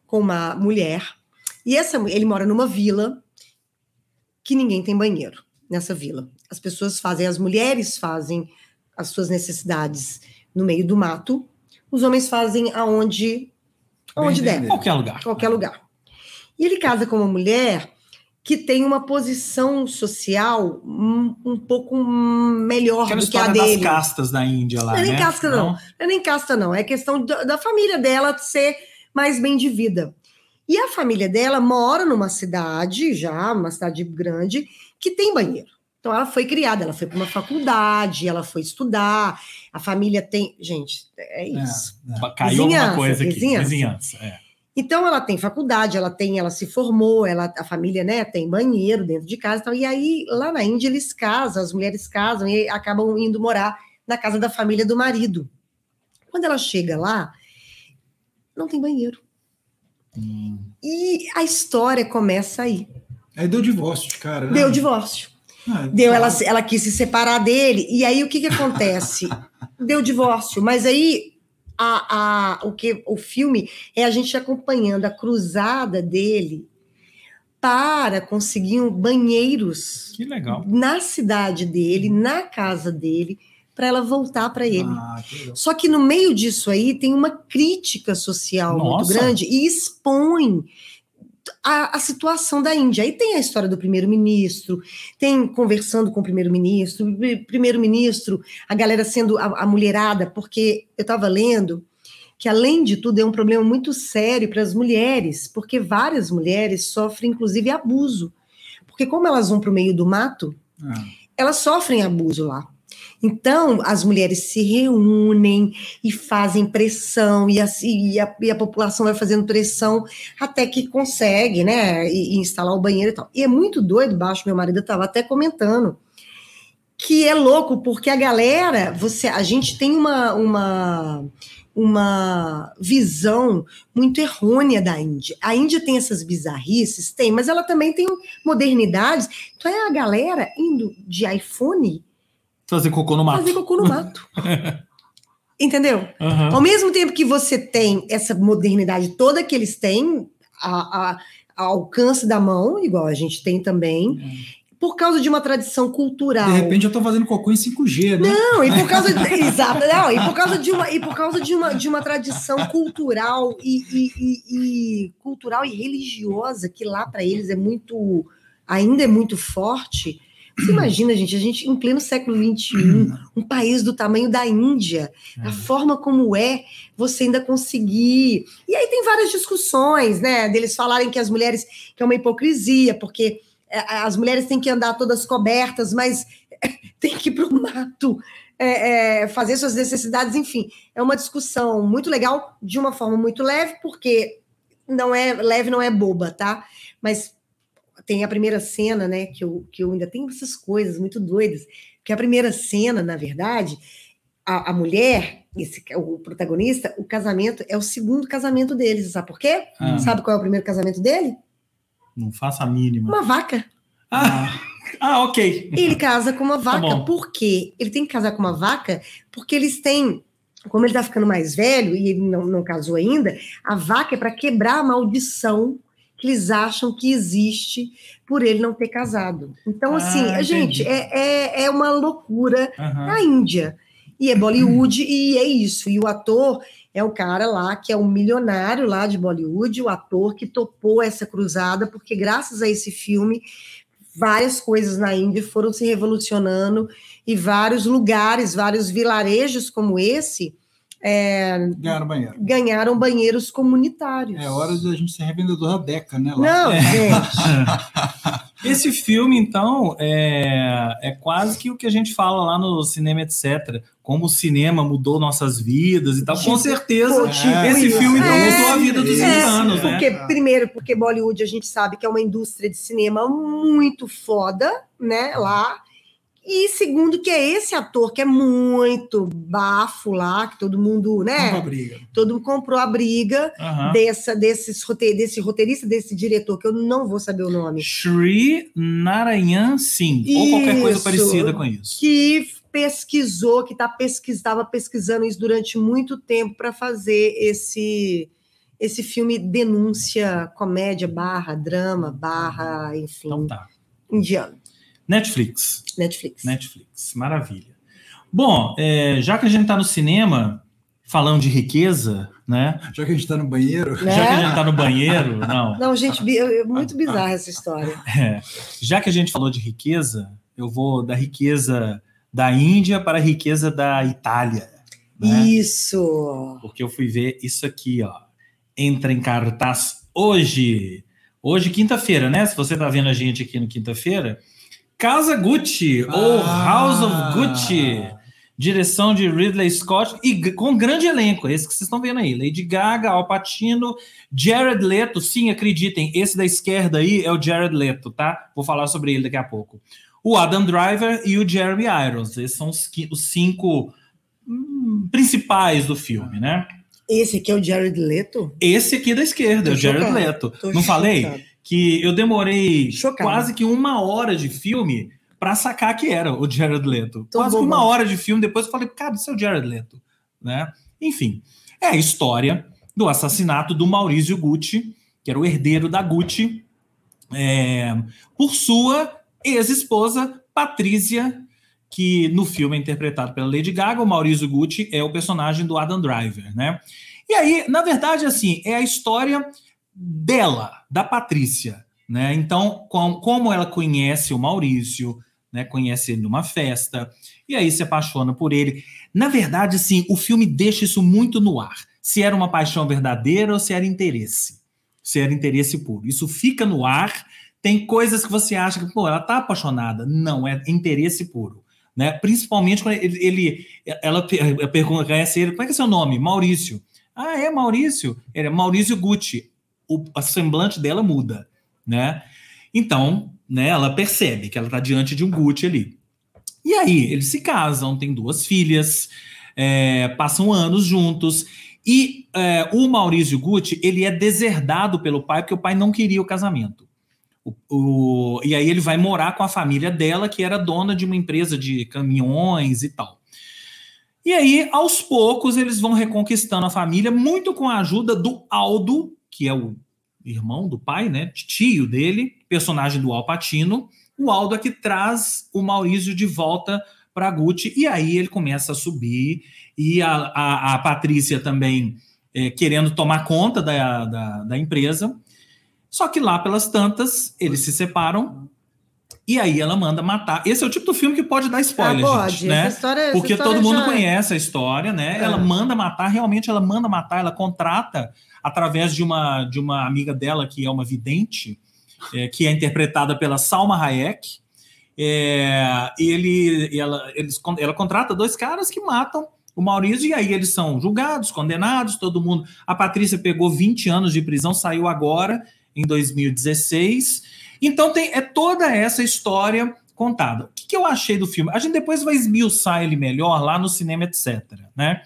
[SPEAKER 3] com uma mulher e essa ele mora numa vila que ninguém tem banheiro nessa vila. As pessoas fazem, as mulheres fazem as suas necessidades no meio do mato, os homens fazem aonde aonde der.
[SPEAKER 1] Qualquer lugar.
[SPEAKER 3] qualquer lugar. E ele casa com uma mulher que tem uma posição social um, um pouco melhor
[SPEAKER 1] Aquela
[SPEAKER 3] do que a
[SPEAKER 1] história das
[SPEAKER 3] dele.
[SPEAKER 1] castas da Índia lá,
[SPEAKER 3] Não é nem
[SPEAKER 1] né?
[SPEAKER 3] casca, não. Não é nem casta, não. É questão da, da família dela ser mais bem de vida. E a família dela mora numa cidade, já, uma cidade grande, que tem banheiro. Então ela foi criada, ela foi para uma faculdade, ela foi estudar. A família tem. Gente, é isso.
[SPEAKER 1] Caiu alguma
[SPEAKER 3] Vizinhança,
[SPEAKER 1] coisa aqui.
[SPEAKER 3] vizinhança.
[SPEAKER 1] Vizinhança. é.
[SPEAKER 3] Então ela tem faculdade, ela tem, ela se formou, ela, a família, né, tem banheiro dentro de casa e tal. E aí, lá na Índia, eles casam, as mulheres casam e acabam indo morar na casa da família do marido. Quando ela chega lá, não tem banheiro.
[SPEAKER 1] Hum.
[SPEAKER 3] E a história começa aí.
[SPEAKER 2] Aí deu divórcio de cara. Né?
[SPEAKER 3] Deu divórcio. Ah, deu, ela, ela quis se separar dele. E aí o que, que acontece? (laughs) deu divórcio. Mas aí a, a, o que o filme é a gente acompanhando a cruzada dele para conseguir banheiros
[SPEAKER 1] que legal.
[SPEAKER 3] na cidade dele, na casa dele, para ela voltar para ele. Ah, que Só que no meio disso aí tem uma crítica social Nossa. muito grande e expõe a, a, situação da Índia. Aí tem a história do primeiro-ministro, tem conversando com o primeiro-ministro, primeiro-ministro, a galera sendo a, a mulherada, porque eu estava lendo que, além de tudo, é um problema muito sério para as mulheres, porque várias mulheres sofrem, inclusive, abuso. Porque, como elas vão para o meio do mato, ah. elas sofrem abuso lá. Então, as mulheres se reúnem e fazem pressão, e a, e a, e a população vai fazendo pressão até que consegue, né, e, e, instalar o banheiro e tal. E é muito doido, baixo, meu marido estava até comentando, que é louco, porque a galera, você, a gente tem uma, uma uma visão muito errônea da Índia. A Índia tem essas bizarrices, tem, mas ela também tem modernidades. Então é a galera indo de iPhone
[SPEAKER 1] fazer cocô no mato.
[SPEAKER 3] Fazer cocô no mato. (laughs) Entendeu? Uhum. Ao mesmo tempo que você tem essa modernidade toda que eles têm, a, a, a alcance da mão, igual a gente tem também, uhum por causa de uma tradição cultural.
[SPEAKER 2] De repente eu estou fazendo cocô em 5G,
[SPEAKER 3] né? Não, e por causa de, (laughs) exato, não, e por causa de uma e por causa de uma, de uma tradição cultural e, e, e, e cultural e religiosa que lá para eles é muito ainda é muito forte. Você imagina, gente, a gente em pleno século XXI, um país do tamanho da Índia, a é. forma como é, você ainda conseguir. E aí tem várias discussões, né? Deles falarem que as mulheres que é uma hipocrisia, porque é, as mulheres têm que andar todas cobertas, mas (laughs) tem que ir para o mato é, é, fazer suas necessidades, enfim. É uma discussão muito legal, de uma forma muito leve, porque não é leve, não é boba, tá? Mas tem a primeira cena, né? Que eu, que eu ainda tenho essas coisas muito doidas. Que a primeira cena, na verdade, a, a mulher, esse, o protagonista, o casamento é o segundo casamento deles. Sabe por quê? Ah. Sabe qual é o primeiro casamento dele?
[SPEAKER 1] Não faça a mínima.
[SPEAKER 3] Uma vaca.
[SPEAKER 1] Ah, (laughs) ah ok.
[SPEAKER 3] Ele casa com uma tá vaca. Tá por quê? Ele tem que casar com uma vaca porque eles têm. Como ele tá ficando mais velho e ele não, não casou ainda, a vaca é para quebrar a maldição que eles acham que existe por ele não ter casado. Então, assim, ah, gente, é, é, é, uma loucura uhum. na Índia. E é Bollywood, e é isso. E o ator é o cara lá que é um milionário lá de Bollywood, o ator que topou essa cruzada, porque graças a esse filme várias coisas na Índia foram se revolucionando e vários lugares, vários vilarejos como esse é,
[SPEAKER 2] ganharam banheiro.
[SPEAKER 3] Ganharam banheiros comunitários.
[SPEAKER 2] É hora de a gente ser revendedor da Deca, né?
[SPEAKER 3] Lá. Não, é. gente. (laughs)
[SPEAKER 1] Esse filme, então, é, é quase que o que a gente fala lá no cinema, etc. Como o cinema mudou nossas vidas e tal. Com certeza, é. esse filme então, é, mudou a vida dos é,
[SPEAKER 3] humanos, né? porque? Primeiro, porque Bollywood a gente sabe que é uma indústria de cinema muito foda, né? Lá. E segundo, que é esse ator que é muito bafo lá, que todo mundo, né? Comprou a briga. Todo mundo comprou a briga uhum. dessa, desses desse roteirista, desse diretor, que eu não vou saber o nome.
[SPEAKER 1] Shri Narayan Singh, isso, ou qualquer coisa parecida com isso.
[SPEAKER 3] Que pesquisou, que tá estava pesquisando isso durante muito tempo para fazer esse esse filme denúncia, comédia, barra, drama, barra, enfim, então tá. indiano.
[SPEAKER 1] Netflix.
[SPEAKER 3] Netflix.
[SPEAKER 1] Netflix, maravilha. Bom, é, já que a gente está no cinema, falando de riqueza, né?
[SPEAKER 2] Já que a gente está no banheiro.
[SPEAKER 1] Né? Já que a gente está no banheiro, não. (laughs)
[SPEAKER 3] Não, gente, é muito bizarra essa história. (laughs)
[SPEAKER 1] É, já que a gente falou de riqueza, eu vou da riqueza da Índia para a riqueza da Itália.
[SPEAKER 3] Né? Isso!
[SPEAKER 1] Porque eu fui ver isso aqui, ó. Entra em cartaz hoje. Hoje, quinta-feira, né? Se você está vendo a gente aqui no quinta-feira, Casa Gucci, ah. ou House of Gucci, direção de Ridley Scott, e com grande elenco, esse que vocês estão vendo aí, Lady Gaga, Al Pacino, Jared Leto, sim, acreditem, esse da esquerda aí é o Jared Leto, tá? Vou falar sobre ele daqui a pouco. O Adam Driver e o Jeremy Irons, esses são os, os cinco hum, principais do filme, né?
[SPEAKER 3] Esse aqui é o Jared Leto?
[SPEAKER 1] Esse aqui da esquerda, é o Jared Leto. Não falei? Que eu demorei Chocado. quase que uma hora de filme para sacar que era o Jared Leto. Tô quase que uma hora de filme depois eu falei, cara, isso é o Jared Leto, né? Enfim, é a história do assassinato do Maurício Gucci, que era o herdeiro da Gucci, é, por sua ex-esposa Patrícia, que no filme é interpretado pela Lady Gaga, o Maurício Gucci é o personagem do Adam Driver, né? E aí, na verdade, assim, é a história dela, da Patrícia, né? Então, com, como ela conhece o Maurício, né? Conhece ele numa festa, e aí se apaixona por ele. Na verdade, assim, o filme deixa isso muito no ar. Se era uma paixão verdadeira ou se era interesse. Se era interesse puro. Isso fica no ar. Tem coisas que você acha que, pô, ela tá apaixonada. Não, é interesse puro. Né? Principalmente quando ele, ele ela pergunta, conhece ele, como é que é seu nome? Maurício. Ah, é Maurício? Ele é Maurício Gucci. O a semblante dela muda, né? Então, né, ela percebe que ela está diante de um Gucci ali. E aí, eles se casam, têm duas filhas, é, passam anos juntos. E é, o Maurício Gucci, ele é deserdado pelo pai, porque o pai não queria o casamento. O, o, e aí ele vai morar com a família dela, que era dona de uma empresa de caminhões e tal. E aí, aos poucos, eles vão reconquistando a família, muito com a ajuda do Aldo, que é o irmão do pai, né? Tio dele, personagem do Al Pacino. O Aldo é que traz o Maurício de volta para Gucci, e aí ele começa a subir, e a, a, a Patrícia também é, querendo tomar conta da, da, da empresa. Só que lá pelas tantas, eles se separam e aí ela manda matar. Esse é o tipo do filme que pode dar spoiler, ah, pode. gente, né? História, Porque todo mundo já... conhece a história, né? É. Ela manda matar, realmente ela manda matar, ela contrata através de uma de uma amiga dela que é uma vidente, é, que é interpretada pela Salma Hayek. É, ele, ela, eles, ela contrata dois caras que matam o Maurício, e aí eles são julgados, condenados, todo mundo. A Patrícia pegou 20 anos de prisão, saiu agora, em 2016. Então tem é toda essa história contada. O que, que eu achei do filme? A gente depois vai esmiuçar ele melhor lá no cinema, etc. Né?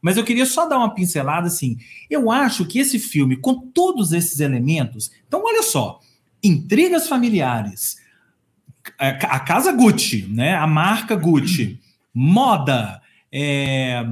[SPEAKER 1] Mas eu queria só dar uma pincelada assim. Eu acho que esse filme, com todos esses elementos, então olha só, intrigas familiares, a, casa Gucci, né? A marca Gucci, moda, é,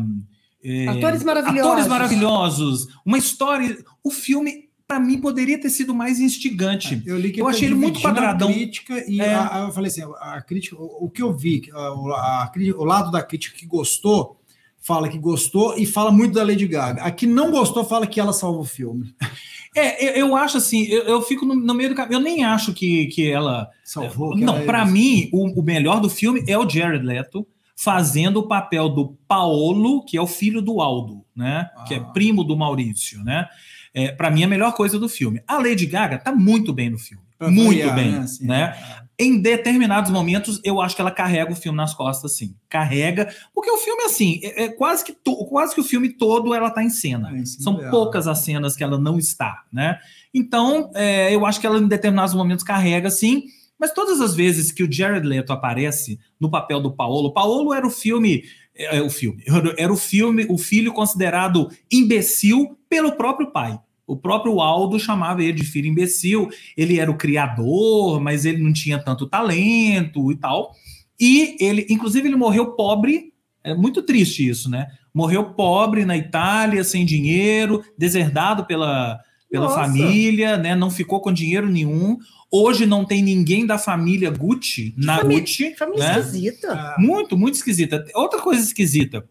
[SPEAKER 3] é, atores maravilhosos,
[SPEAKER 1] atores maravilhosos, uma história. O filme para mim poderia ter sido mais instigante.
[SPEAKER 2] Eu, li que eu achei ele muito quadradão. crítica e é. a, a, eu falei assim, a crítica, o, o que eu vi, a, o lado da crítica que gostou fala que gostou e fala muito da Lady Gaga. A que não gostou fala que ela salva o filme. (laughs)
[SPEAKER 1] É, eu, eu acho assim, eu, eu fico no, no, meio do caminho. Eu nem acho que, que ela salvou. Que não, para mim o, o melhor do filme é o Jared Leto fazendo o papel do Paolo, que é o filho do Aldo, né? Ah. Que é ah. primo do Maurício, né? É, para mim, a melhor coisa do filme. A Lady Gaga tá muito bem no filme. Muito bem, né? Assim, né? Em determinados momentos, eu acho que ela carrega o filme nas costas, sim. Carrega, porque o filme, assim, é, é quase, que to, quase que o filme todo ela tá em cena. É, São poucas as cenas que ela não está, né? Então, é, eu acho que ela, em determinados momentos, carrega, sim. Mas todas as vezes que o Jared Leto aparece no papel do Paolo, Paolo era o filme é, é, o filme. (laughs) Era o filme, o filho considerado imbecil pelo próprio pai. O próprio Aldo chamava ele de filho imbecil. Ele era o criador, mas ele não tinha tanto talento e tal. E ele, inclusive, ele morreu pobre. É muito triste isso, né? Morreu pobre na Itália, sem dinheiro, deserdado pela, pela família, né? Não ficou com dinheiro nenhum. Hoje não tem ninguém da família Gucci na família, Gucci. Família né? esquisita. Muito, muito esquisita. Outra coisa esquisita: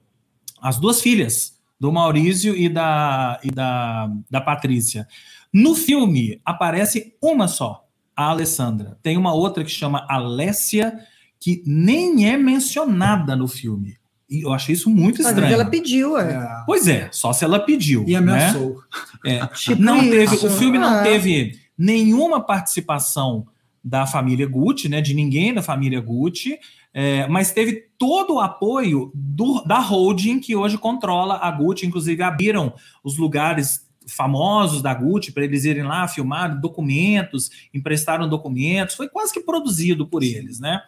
[SPEAKER 1] as duas filhas, do Maurício e da, e da, da Patrícia. No filme aparece uma só, a Alessandra. Tem uma outra que chama Alessia, que nem é mencionada no filme. E eu achei isso muito estranho. Mas
[SPEAKER 3] ela pediu, é. é.
[SPEAKER 1] Pois é, só se ela pediu.
[SPEAKER 2] E ameaçou.
[SPEAKER 1] Né? É. Tipo não teve, o filme não ah. teve nenhuma participação da família Gucci, né, de ninguém da família Gucci, é, mas teve todo o apoio do, da holding que hoje controla a Gucci, inclusive abriram os lugares famosos da Gucci para eles irem lá filmar documentos, emprestaram documentos, foi quase que produzido por eles, né?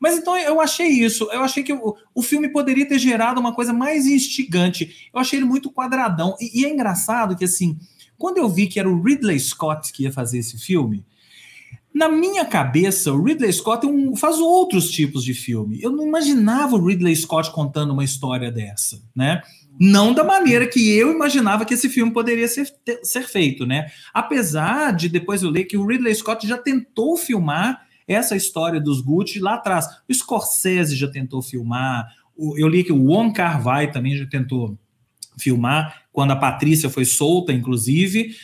[SPEAKER 1] Mas então eu achei isso, eu achei que o, o filme poderia ter gerado uma coisa mais instigante. Eu achei ele muito quadradão. E, e é engraçado que assim, quando eu vi que era o Ridley Scott que ia fazer esse filme, Na minha cabeça, o Ridley Scott um, faz outros tipos de filme. Eu não imaginava o Ridley Scott contando uma história dessa, né? Não da maneira que eu imaginava que esse filme poderia ser, ser feito, né? Apesar de depois eu ler que o Ridley Scott já tentou filmar essa história dos Gucci lá atrás. O Scorsese já tentou filmar, eu li que o Wong Kar Wai também já tentou filmar, quando a Patrícia foi solta, inclusive.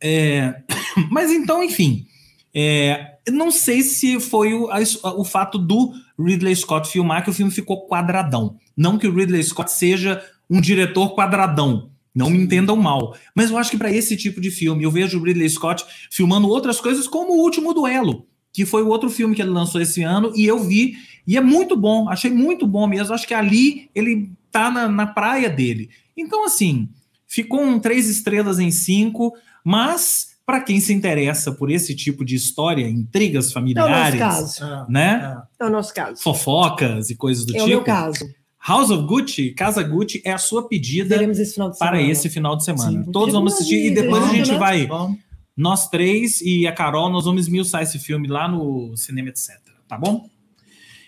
[SPEAKER 1] É, (coughs) mas então, enfim, é, não sei se foi o, o fato do Ridley Scott filmar que o filme ficou quadradão. Não que o Ridley Scott seja um diretor quadradão. Não me entendam mal. Mas eu acho que para esse tipo de filme, eu vejo o Ridley Scott filmando outras coisas, como o último duelo, que foi o outro filme que ele lançou esse ano, e eu vi, e é muito bom, achei muito bom mesmo. Acho que ali ele tá na, na praia dele. Então, assim, ficou um três estrelas em cinco, mas para quem se interessa por esse tipo de história, intrigas familiares, é o nosso caso. né?
[SPEAKER 3] É. é o nosso caso.
[SPEAKER 1] Fofocas e coisas do
[SPEAKER 3] é
[SPEAKER 1] tipo.
[SPEAKER 3] É o meu caso.
[SPEAKER 1] House of Gucci, Casa Gucci, é a sua pedida esse para esse final de semana. Sim. Todos vamos assistir e depois a gente né? vai. Nós três e a Carol, nós vamos esmiuçar esse filme lá no Cinema Etc. Tá bom?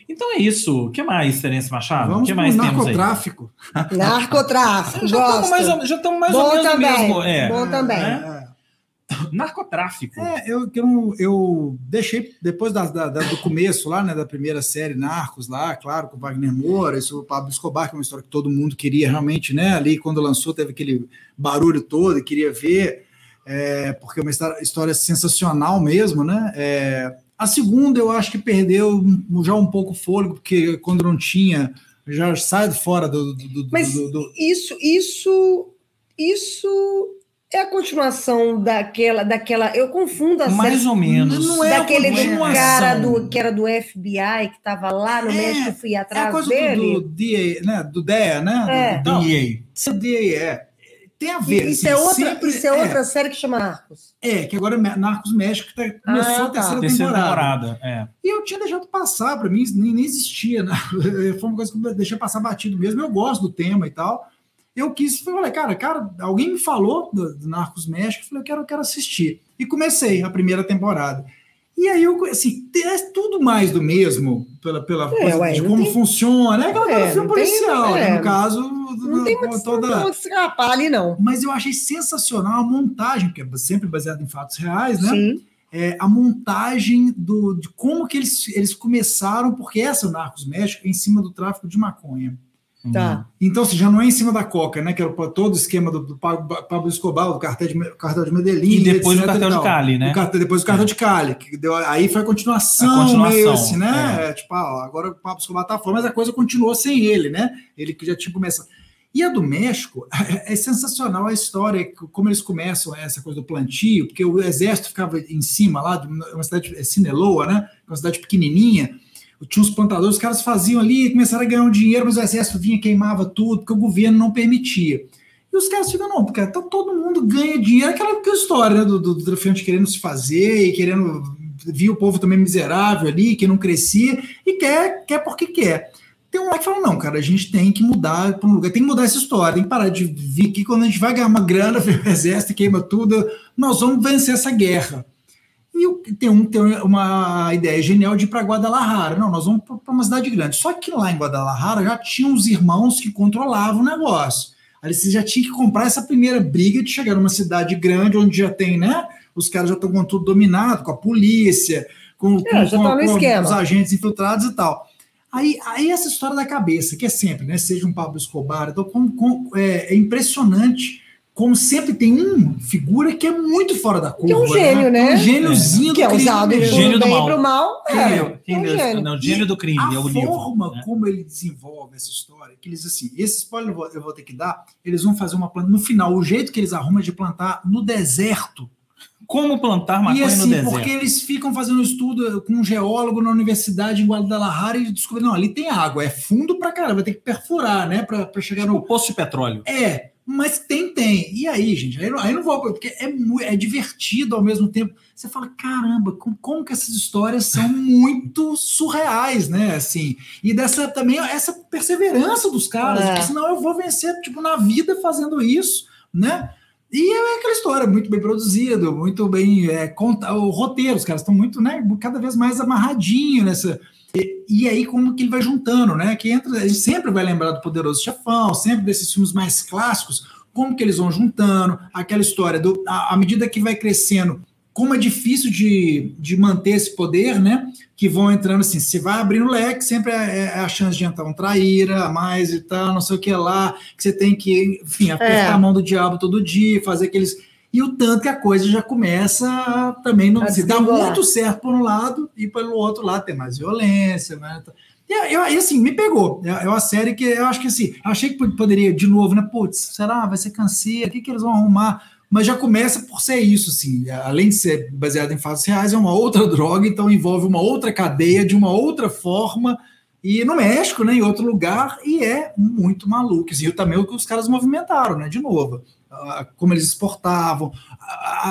[SPEAKER 1] Então é isso. O que mais, Terence Machado?
[SPEAKER 2] Vamos
[SPEAKER 1] o que mais
[SPEAKER 2] narcotráfico.
[SPEAKER 3] temos aí? Narcotráfico. já estamos
[SPEAKER 1] mais, já estamos mais Bom ou menos
[SPEAKER 3] também.
[SPEAKER 1] mesmo.
[SPEAKER 3] É. Bom também. É.
[SPEAKER 1] Narcotráfico.
[SPEAKER 2] É, eu, eu, eu deixei, depois da, da, do começo lá, né, da primeira série Narcos lá, claro, com o Wagner Moura, isso, o Pablo Escobar, que é uma história que todo mundo queria realmente, né, ali quando lançou teve aquele barulho todo, e queria ver, é, porque é uma história sensacional mesmo, né, é, a segunda eu acho que perdeu já um pouco o fôlego, porque quando não tinha, já sai fora do... do, do
[SPEAKER 3] Mas
[SPEAKER 2] do, do...
[SPEAKER 3] isso, isso, isso é a continuação daquela, daquela. Eu confundo a
[SPEAKER 1] Mais
[SPEAKER 3] série,
[SPEAKER 1] ou menos.
[SPEAKER 3] Não é daquele do cara do, que era do FBI, que estava lá no é, México, fui atrás é a coisa dele.
[SPEAKER 2] Do, do, DEA, né? Do DEA, né?
[SPEAKER 3] É.
[SPEAKER 2] Do DEA. DEA, é. Tem a ver.
[SPEAKER 3] Isso, assim, é, outra, sempre, isso é, é outra série que chama Narcos.
[SPEAKER 2] É, que agora é Narcos México, que tá, começou ah, a terceira, tá. terceira temporada.
[SPEAKER 1] temporada é.
[SPEAKER 2] E eu tinha deixado passar, para mim nem, nem existia. Né? (laughs) Foi uma coisa que eu deixei passar batido mesmo. Eu gosto do tema e tal eu quis, falei, cara, cara, alguém me falou do, do Narcos México, falei, eu quero, eu quero assistir. E comecei a primeira temporada. E aí eu, assim, é tudo mais do mesmo, pela, pela é, coisa ué, de como tem... funciona, é aquela é, filme policial, tem, né, no caso.
[SPEAKER 3] Não tem muito, toda... não escapar ali, não.
[SPEAKER 2] Mas eu achei sensacional a montagem, que é sempre baseada em fatos reais, né?
[SPEAKER 3] Sim.
[SPEAKER 2] É, a montagem do, de como que eles, eles começaram, porque essa Narcos México é em cima do tráfico de maconha.
[SPEAKER 3] Tá.
[SPEAKER 2] Então, se já não é em cima da Coca, né? Que era todo o esquema do, do Pablo Escobar, do cartel de, cartel de Medellín.
[SPEAKER 1] E depois do cartel de Cali, né?
[SPEAKER 2] Cartel, depois do cartel é. de Cali. Que deu, aí foi a continuação, a continuação meio assim, né? É. Tipo, ah, agora o Pablo Escobar tá fora, mas a coisa continuou sem ele, né? Ele que já tinha começado. E a do México (laughs) é sensacional a história, como eles começam essa coisa do plantio, porque o exército ficava em cima lá, uma cidade, é Sinaloa, né? Uma cidade pequenininha tinha uns plantadores, os caras faziam ali, começaram a ganhar um dinheiro, mas o exército vinha queimava tudo, porque o governo não permitia. E os caras ficam, não, porque tá, todo mundo ganha dinheiro, aquela, aquela história né, do, do, traficante querendo se fazer e querendo via o povo também miserável ali, que não crescia, e quer, quer porque quer. Tem um lá que fala, não, cara, a gente tem que mudar para um lugar, tem que mudar essa história, tem que parar de vir aqui, quando a gente vai ganhar uma grana, (laughs) o exército queima tudo, nós vamos vencer essa guerra. E tem, um, tem uma ideia genial de ir para Guadalajara. Não, nós vamos para uma cidade grande. Só que lá em Guadalajara já tinham os irmãos que controlavam o negócio. Aí você já tinha que comprar essa primeira briga de chegar numa cidade grande, onde já tem, né? Os caras já estão com tudo dominado, com a polícia, com, é, com, com, com os agentes infiltrados e tal. Aí, aí essa história da cabeça, que é sempre, né? Seja um Pablo Escobar, então, com, com, é, é impressionante como sempre tem uma figura que é muito fora da curva. Que é
[SPEAKER 3] um gênio, né?
[SPEAKER 2] né? Um gêniozinho é.
[SPEAKER 3] Que é usado do
[SPEAKER 1] gênio do
[SPEAKER 3] bem
[SPEAKER 1] mal.
[SPEAKER 3] pro mal. É,
[SPEAKER 1] é, é um gênio. Não, gênio do crime,
[SPEAKER 2] a
[SPEAKER 1] é o
[SPEAKER 2] livro. A forma né? como ele desenvolve essa história, que eles assim, esse spoiler eu vou, eu vou ter que dar, eles vão fazer uma planta, no final, o jeito que eles arrumam é de plantar no deserto.
[SPEAKER 1] Como plantar maconha
[SPEAKER 2] e, assim,
[SPEAKER 1] no deserto.
[SPEAKER 2] Porque eles ficam fazendo estudo com um geólogo na universidade em Guadalajara e descobrem, não, ali tem água, é fundo pra caramba, tem que perfurar, né, pra, pra chegar tipo no...
[SPEAKER 1] poço de petróleo.
[SPEAKER 2] É, mas tem, tem. E aí, gente? Aí, aí não vou, porque é, é divertido ao mesmo tempo. Você fala, caramba, como, como que essas histórias são (laughs) muito surreais, né? Assim, e dessa também, essa perseverança dos caras, é. senão eu vou vencer, tipo, na vida fazendo isso, né? E é aquela história, muito bem produzido, muito bem é, conta, o roteiro, os caras estão muito, né, cada vez mais amarradinho nessa. E, e, aí, como que ele vai juntando, né? Que entra, a gente sempre vai lembrar do Poderoso Chefão, sempre desses filmes mais clássicos, como que eles vão juntando, aquela história do. À medida que vai crescendo, como é difícil de, de manter esse poder, né? Que vão entrando assim, se vai abrindo o leque, sempre é, é, a chance de entrar um traíra a mais e tal, não sei o que lá, que você tem que, enfim, apertar é. a mão do diabo todo dia, fazer aqueles. E o tanto que a coisa já começa também não se dá muito certo por um lado e pelo outro lado tem mais violência, né? E, eu, assim, me pegou. É, é uma série que eu acho que assim, achei que poderia, de novo, né? Putz, será? Vai ser canseira? O que, que eles vão arrumar? Mas já começa por ser isso, assim, além de ser baseado em fatos reais, é uma outra (laughs) droga, então envolve uma outra cadeia, de uma outra forma, e no México, né, em outro lugar, e é muito maluco. E também o que os caras movimentaram, né, de novo, como eles exportavam,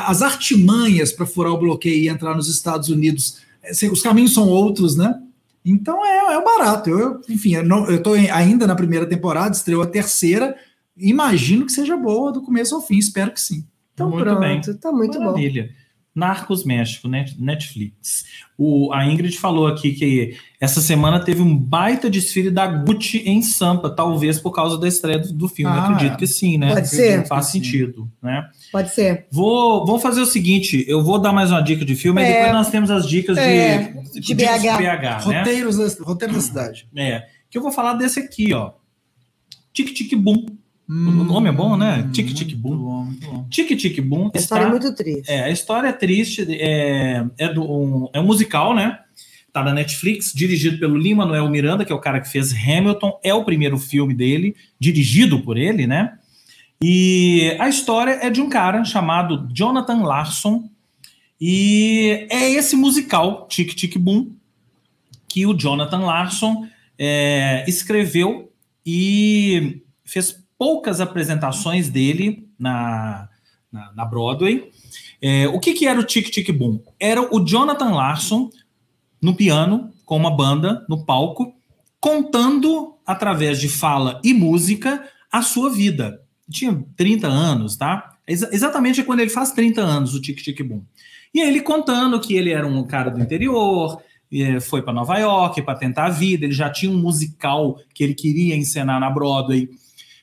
[SPEAKER 2] as artimanhas para furar o bloqueio e entrar nos Estados Unidos, assim, os caminhos são outros, né? Então é, é barato. Eu, enfim, eu estou ainda na primeira temporada, estreou a terceira, imagino que seja boa do começo ao fim, espero que sim.
[SPEAKER 1] Então muito pronto, bem. tá muito Maravilha. bom. Narcos México, Netflix. O, a Ingrid falou aqui que essa semana teve um baita desfile da Gucci em Sampa, talvez por causa da estreia do, do filme. Ah, acredito que sim, né?
[SPEAKER 3] Pode ser.
[SPEAKER 1] Faz sentido, né?
[SPEAKER 3] Pode ser.
[SPEAKER 1] Vou, vou fazer o seguinte: eu vou dar mais uma dica de filme, é, e depois nós temos as dicas é,
[SPEAKER 3] de, de, de BH. BH
[SPEAKER 2] né? Roteiros da, roteiro da cidade.
[SPEAKER 1] É. Que eu vou falar desse aqui, ó. Tic Tic Boom Hum, o nome é bom, né? Tic Tic Boom. Tic Tic Boom.
[SPEAKER 3] A história é muito triste.
[SPEAKER 1] É, a história é triste. É, é, do, um, é um musical, né? Tá na Netflix, dirigido pelo Lima Manuel Miranda, que é o cara que fez Hamilton. É o primeiro filme dele, dirigido por ele, né? E a história é de um cara chamado Jonathan Larson. E é esse musical, Tic Tic Boom, que o Jonathan Larson é, escreveu e fez poucas apresentações dele na, na, na Broadway. É, o que, que era o Tic Tic Boom? Era o Jonathan Larson no piano, com uma banda, no palco, contando, através de fala e música, a sua vida. Tinha 30 anos, tá? Ex exatamente quando ele faz 30 anos, o Tic Tic Boom. E ele contando que ele era um cara do interior, foi para Nova York para tentar a vida, ele já tinha um musical que ele queria encenar na Broadway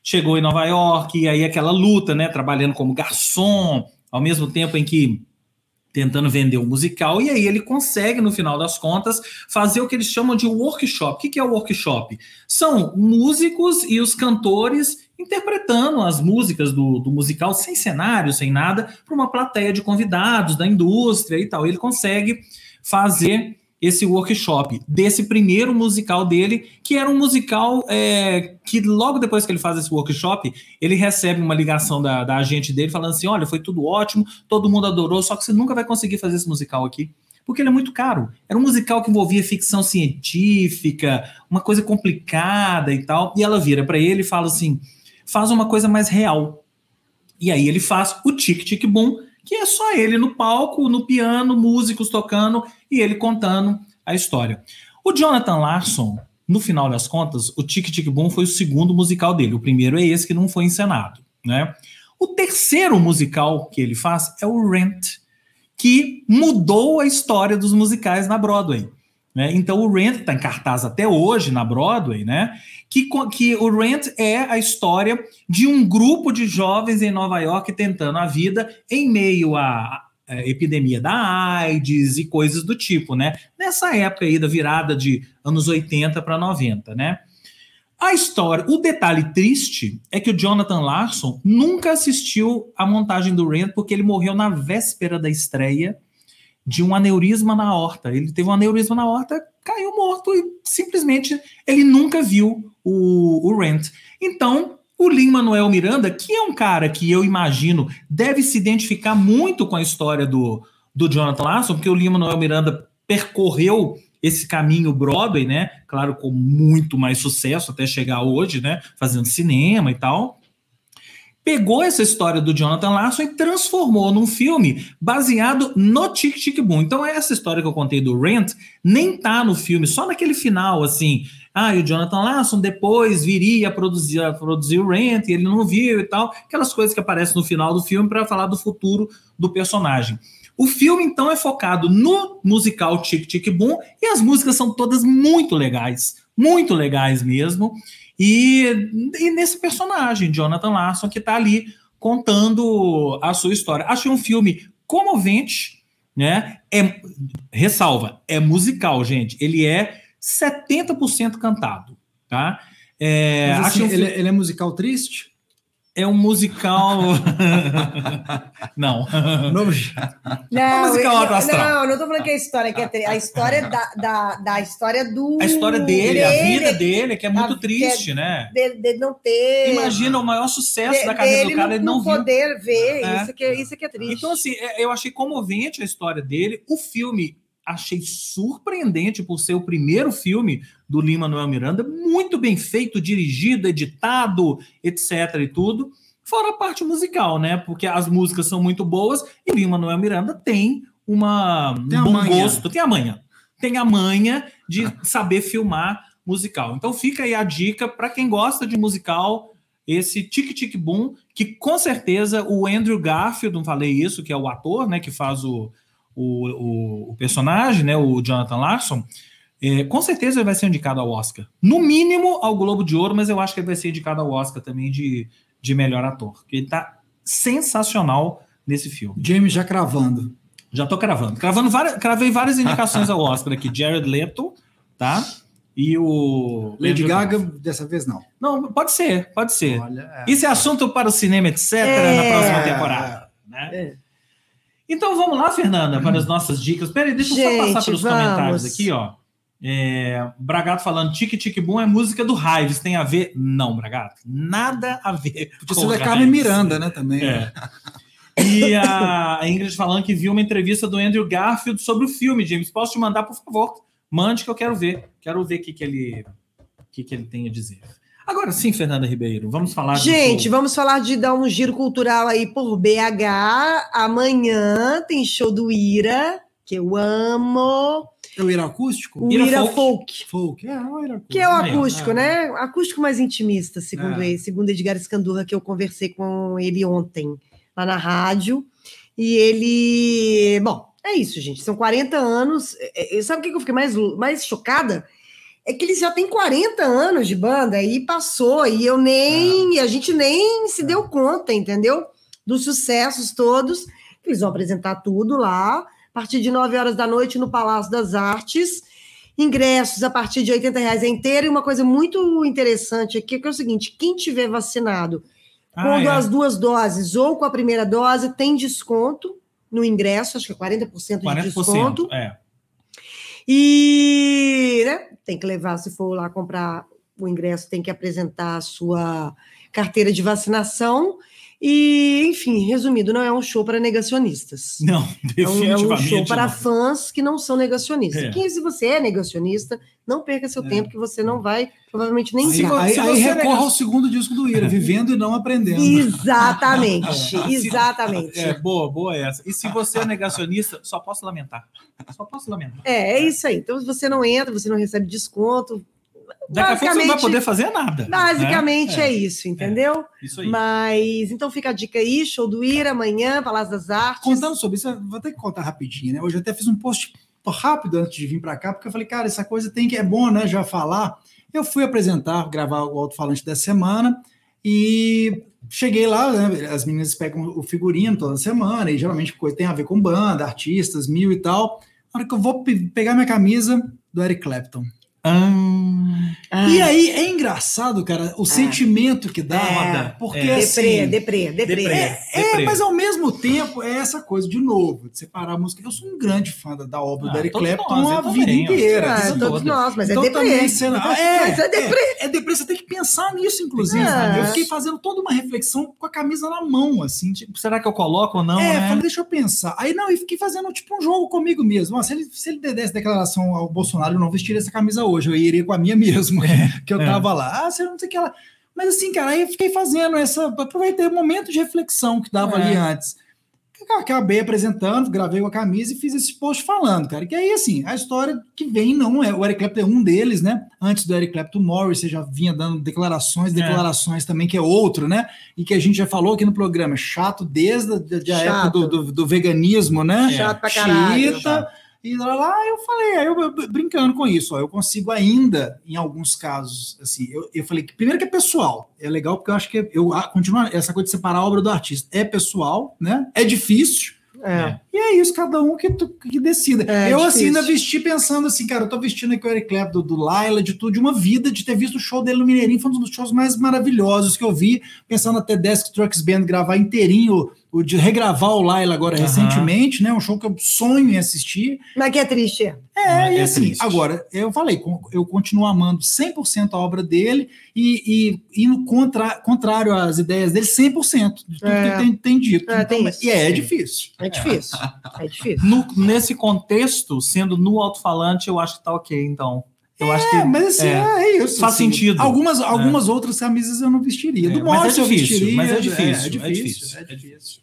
[SPEAKER 1] chegou em Nova York, e aí aquela luta, né, trabalhando como garçom, ao mesmo tempo em que tentando vender o musical, e aí ele consegue, no final das contas, fazer o que eles chamam de workshop. O que é o workshop? São músicos e os cantores interpretando as músicas do, do musical sem cenário, sem nada, para uma plateia de convidados da indústria e tal. Ele consegue fazer esse workshop desse primeiro musical dele, que era um musical é, que logo depois que ele faz esse workshop, ele recebe uma ligação da, da agente dele falando assim: olha, foi tudo ótimo, todo mundo adorou, só que você nunca vai conseguir fazer esse musical aqui. Porque ele é muito caro. Era um musical que envolvia ficção científica, uma coisa complicada e tal. E ela vira para ele e fala assim: faz uma coisa mais real. E aí ele faz o Tic Tic Boom, que é só ele no palco, no piano, músicos tocando e ele contando a história. O Jonathan Larson, no final das contas, o Tic Tic Boom foi o segundo musical dele. O primeiro é esse que não foi encenado, né? O terceiro musical que ele faz é o Rent, que mudou a história dos musicais na Broadway. Né? Então o Rent está em cartaz até hoje na Broadway, né? Que, que o Rent é a história de um grupo de jovens em Nova York tentando a vida em meio à epidemia da AIDS e coisas do tipo, né? Nessa época aí da virada de anos 80 para 90, né? A história, o detalhe triste é que o Jonathan Larson nunca assistiu a montagem do Rent porque ele morreu na véspera da estreia de um aneurisma na horta. Ele teve um aneurisma na horta, caiu morto e simplesmente ele nunca viu o, o Rent. Então, o Lin Manuel Miranda, que é um cara que eu imagino deve se identificar muito com a história do, do Jonathan Larson, porque o Lin Manuel Miranda percorreu esse caminho Broadway, né? Claro, com muito mais sucesso até chegar hoje, né? Fazendo cinema e tal pegou essa história do Jonathan Larson e transformou num filme baseado no Tic Tic Boom. Então essa história que eu contei do Rent nem tá no filme, só naquele final, assim, Ah, e o Jonathan Larson depois viria a produzir, a produzir o Rent, e ele não viu e tal. Aquelas coisas que aparecem no final do filme para falar do futuro do personagem. O filme, então, é focado no musical Tic Tic Boom, e as músicas são todas muito legais, muito legais mesmo. E, e nesse personagem, Jonathan Larson, que está ali contando a sua história. Achei um filme comovente, né? É, ressalva, é musical, gente. Ele é 70% cantado, tá?
[SPEAKER 2] É, assim, um ele, ele, é musical triste?
[SPEAKER 1] É um musical. (laughs) não.
[SPEAKER 3] Não, não, musical eu, não, não tô falando que é a história que é a história da, da, da história do.
[SPEAKER 1] A história dele, dele, a vida dele, que é muito a, triste, é, né?
[SPEAKER 3] Dele, dele, não ter.
[SPEAKER 1] Imagina o maior sucesso de, da carreira do cara, ele não,
[SPEAKER 3] não poder ver. É. Isso, que, é, isso que é triste.
[SPEAKER 1] Então, assim, é, eu achei comovente a história dele. O filme achei surpreendente por ser o primeiro filme do Lima Manuel Miranda, muito bem feito, dirigido, editado, etc e tudo. Fora a parte musical, né? Porque as músicas são muito boas e Lima Manuel Miranda tem uma tem um bom manha. gosto, tem a manha. Tem a manha de saber filmar musical. Então fica aí a dica para quem gosta de musical, esse Tic Tic Boom, que com certeza o Andrew Garfield, não falei isso, que é o ator, né, que faz o o, o, o personagem, né, o Jonathan Larson, é, com certeza ele vai ser indicado ao Oscar. No mínimo ao Globo de Ouro, mas eu acho que ele vai ser indicado ao Oscar também de, de melhor ator. Porque ele tá sensacional nesse filme.
[SPEAKER 2] James já cravando.
[SPEAKER 1] Já tô cravando. Cravando várias, cravei várias indicações ao Oscar aqui. Jared Leto, tá? E o.
[SPEAKER 2] Lady Gaga, dessa vez não.
[SPEAKER 1] Não, pode ser, pode ser. Olha, é. Isso é assunto para o cinema, etc., é, na próxima temporada. Né? É. Então vamos lá, Fernanda, para as nossas dicas. Peraí, deixa eu Gente, só passar pelos vamos. comentários aqui, ó. É, Bragato falando Tique Tique Boom é música do Raives, tem a ver? Não, Bragato, nada a ver.
[SPEAKER 2] Podia ser da Carmen Miranda, né? Também. É. Né?
[SPEAKER 1] E a Ingrid falando que viu uma entrevista do Andrew Garfield sobre o filme, James. Posso te mandar, por favor? Mande que eu quero ver. Quero ver o que, que, ele, que, que ele tem a dizer. Agora sim, Fernanda Ribeiro, vamos falar.
[SPEAKER 3] Gente, vamos falar de dar um giro cultural aí por BH. Amanhã tem show do Ira, que eu amo.
[SPEAKER 2] É o Ira acústico?
[SPEAKER 3] O Ira, Ira folk. folk.
[SPEAKER 2] folk. É, o Ira
[SPEAKER 3] acústico. Que é o acústico, é. né? Acústico mais intimista, segundo é. ele, segundo Edgar Escandurra, que eu conversei com ele ontem lá na rádio. E ele. Bom, é isso, gente. São 40 anos. É, é, sabe o que eu fiquei mais, mais chocada? É que eles já têm 40 anos de banda e passou, e eu nem, ah. a gente nem se deu conta, entendeu? Dos sucessos todos. Eles vão apresentar tudo lá, a partir de 9 horas da noite no Palácio das Artes. Ingressos a partir de 80 reais é inteiro. E uma coisa muito interessante aqui que é o seguinte: quem tiver vacinado ah, com é. as duas doses ou com a primeira dose, tem desconto no ingresso, acho que é 40%, 40% de desconto. É. E né, tem que levar, se for lá comprar o ingresso, tem que apresentar a sua carteira de vacinação. E, enfim, resumido, não é um show para negacionistas.
[SPEAKER 1] Não, definitivamente. É
[SPEAKER 3] um, é um show
[SPEAKER 1] não.
[SPEAKER 3] para fãs que não são negacionistas. É. Que, se você é negacionista, não perca seu é. tempo, que você não vai, provavelmente, nem
[SPEAKER 2] Aí, aí, aí recorra ao segundo disco do Ira, Vivendo e Não Aprendendo.
[SPEAKER 3] Exatamente, (laughs) exatamente.
[SPEAKER 1] É, boa, boa essa. E se você é negacionista, só posso lamentar. Só posso lamentar.
[SPEAKER 3] É, é isso aí. Então, você não entra, você não recebe desconto,
[SPEAKER 1] Daqui a pouco você não vai poder fazer nada.
[SPEAKER 3] Basicamente né? é. é. isso, entendeu? É, isso aí. Mas então fica a dica aí, show do Ira amanhã, Palácio das Artes.
[SPEAKER 2] Contando sobre isso, vou ter que contar rapidinho, né? Hoje eu até fiz um post rápido antes de vir para cá, porque eu falei, cara, essa coisa tem que é bom, né? Já falar. Eu fui apresentar, gravar o alto-falante da semana e cheguei lá, né, as meninas pegam o figurino toda semana e geralmente coisa tem a ver com banda, artistas, mil e tal. Na hora que eu vou pegar minha camisa do Eric Clapton. Ah, e aí é engraçado, cara, o ah, sentimento que dá, é, porque é.
[SPEAKER 3] assim, deprê, deprê, deprê.
[SPEAKER 2] É, é, mas ao mesmo tempo é essa coisa de novo, de separar a música. Eu sou um grande fã da obra ah, do Eric Clapton a vida também, inteira.
[SPEAKER 3] Ah, todos nós, mas é então, é deprê. Também, você, (laughs) é,
[SPEAKER 2] mas é deprê. É, é deprê, você tem que pensar nisso, inclusive. É. Eu fiquei fazendo toda uma reflexão com a camisa na mão, assim, tipo,
[SPEAKER 1] será que eu coloco ou não?
[SPEAKER 2] É, né? falei, deixa eu pensar. Aí não, e fiquei fazendo tipo um jogo comigo mesmo. se, ele, se ele desse declaração ao Bolsonaro, eu não vestiria essa camisa hoje hoje, eu iria com a minha (laughs) mesmo, é, que eu é. tava lá. Ah, você não sei o que ela. Mas assim, cara, aí eu fiquei fazendo essa. Aproveitei o momento de reflexão que dava é. ali antes. acabei apresentando, gravei com a camisa e fiz esse post falando, cara. Que aí, assim, a história que vem não é. O Eric Clapton é um deles, né? Antes do Eric Clapton Morris, você já vinha dando declarações, é. declarações é. também, que é outro, né? E que a gente já falou aqui no programa, chato desde a, a época do, do, do, veganismo, né?
[SPEAKER 3] Chato pra caralho.
[SPEAKER 2] Chita, e lá, lá eu falei, aí eu, brincando com isso, ó, eu consigo ainda, em alguns casos, assim, eu, eu falei que primeiro que é pessoal, é legal porque eu acho que eu continuo essa coisa de separar a obra do artista, é pessoal, né? É difícil, é. E é isso, cada um que, que decida. É, eu, assim, ainda vesti pensando assim, cara, eu tô vestindo aqui o Eric Clapton, do, do Laila, de tudo, de uma vida, de ter visto o show dele no Mineirinho, foi um dos shows mais maravilhosos que eu vi, pensando até Desk Trucks Band gravar inteirinho o de regravar o Laila agora uhum. recentemente, né? Um show que eu sonho em assistir.
[SPEAKER 3] Mas que é triste.
[SPEAKER 2] É, é e assim, triste. agora, eu falei, eu continuo amando 100% a obra dele e, e indo contra, contrário às ideias dele 100% de tudo é. que tem, tem dito.
[SPEAKER 3] É, então, tem
[SPEAKER 2] e é, é difícil.
[SPEAKER 3] É difícil. É difícil.
[SPEAKER 1] No, nesse contexto, sendo no alto-falante, eu acho que tá ok, então. Eu acho que.
[SPEAKER 2] Mas assim, é, é isso.
[SPEAKER 1] Faz
[SPEAKER 2] assim,
[SPEAKER 1] sentido.
[SPEAKER 2] Algumas, é. algumas outras camisas eu não vestiria. Do é,
[SPEAKER 1] mas, é difícil, mas é difícil. É, difícil. É difícil. É difícil.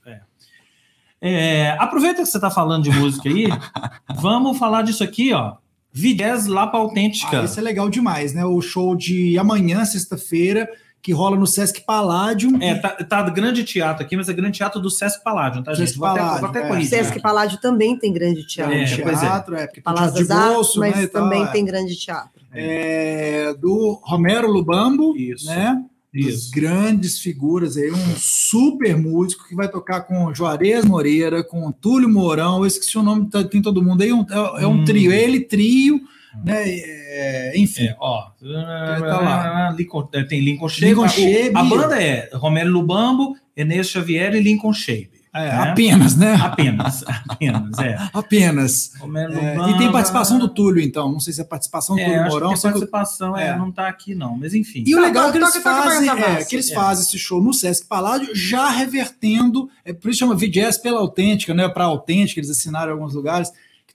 [SPEAKER 1] É. aproveita que você está falando de música aí, (laughs) vamos falar disso aqui, ó. Videz Lapa Autêntica.
[SPEAKER 2] Ah, isso é legal demais, né? O show de amanhã, sexta-feira, que rola no Sesc Palladium.
[SPEAKER 1] É, tá, tá grande teatro aqui, mas é grande teatro do Sesc Palladium, tá,
[SPEAKER 2] Sesc gente? Palladium, vou até,
[SPEAKER 3] vou até é. Sesc Palladium também tem grande teatro. É,
[SPEAKER 2] teatro, é, porque
[SPEAKER 3] Palácio de bolso, mas né, também tal, tem grande teatro.
[SPEAKER 2] É, do Romero Lubambo,
[SPEAKER 1] Isso.
[SPEAKER 2] né? Isso. grandes figuras aí, um super músico que vai tocar com Juarez Moreira, com Túlio Mourão, eu esqueci o nome, tá, tem todo mundo aí, um, é, é um hum. trio, ele trio, né? É, enfim. É,
[SPEAKER 1] ó, tá lá. Lincoln, é, tem Lincoln. Lincoln Shape. A, banda é Romero Lubambo, Enes Xavier e Lincoln Shape.
[SPEAKER 2] É, né? Apenas, né?
[SPEAKER 1] Apenas, (laughs) apenas, é.
[SPEAKER 2] apenas. É, e tem participação do Túlio, então. Não sei se é participação do
[SPEAKER 1] é,
[SPEAKER 2] Túlio Mourão.
[SPEAKER 1] Que a participação é. não está aqui, não. Mas enfim.
[SPEAKER 2] E o legal é que eles fazem, é, que eles fazem esse show no Sesc Paládio, já revertendo, é, por isso chama VJS pela autêntica, né? Para autêntica, eles assinaram em alguns lugares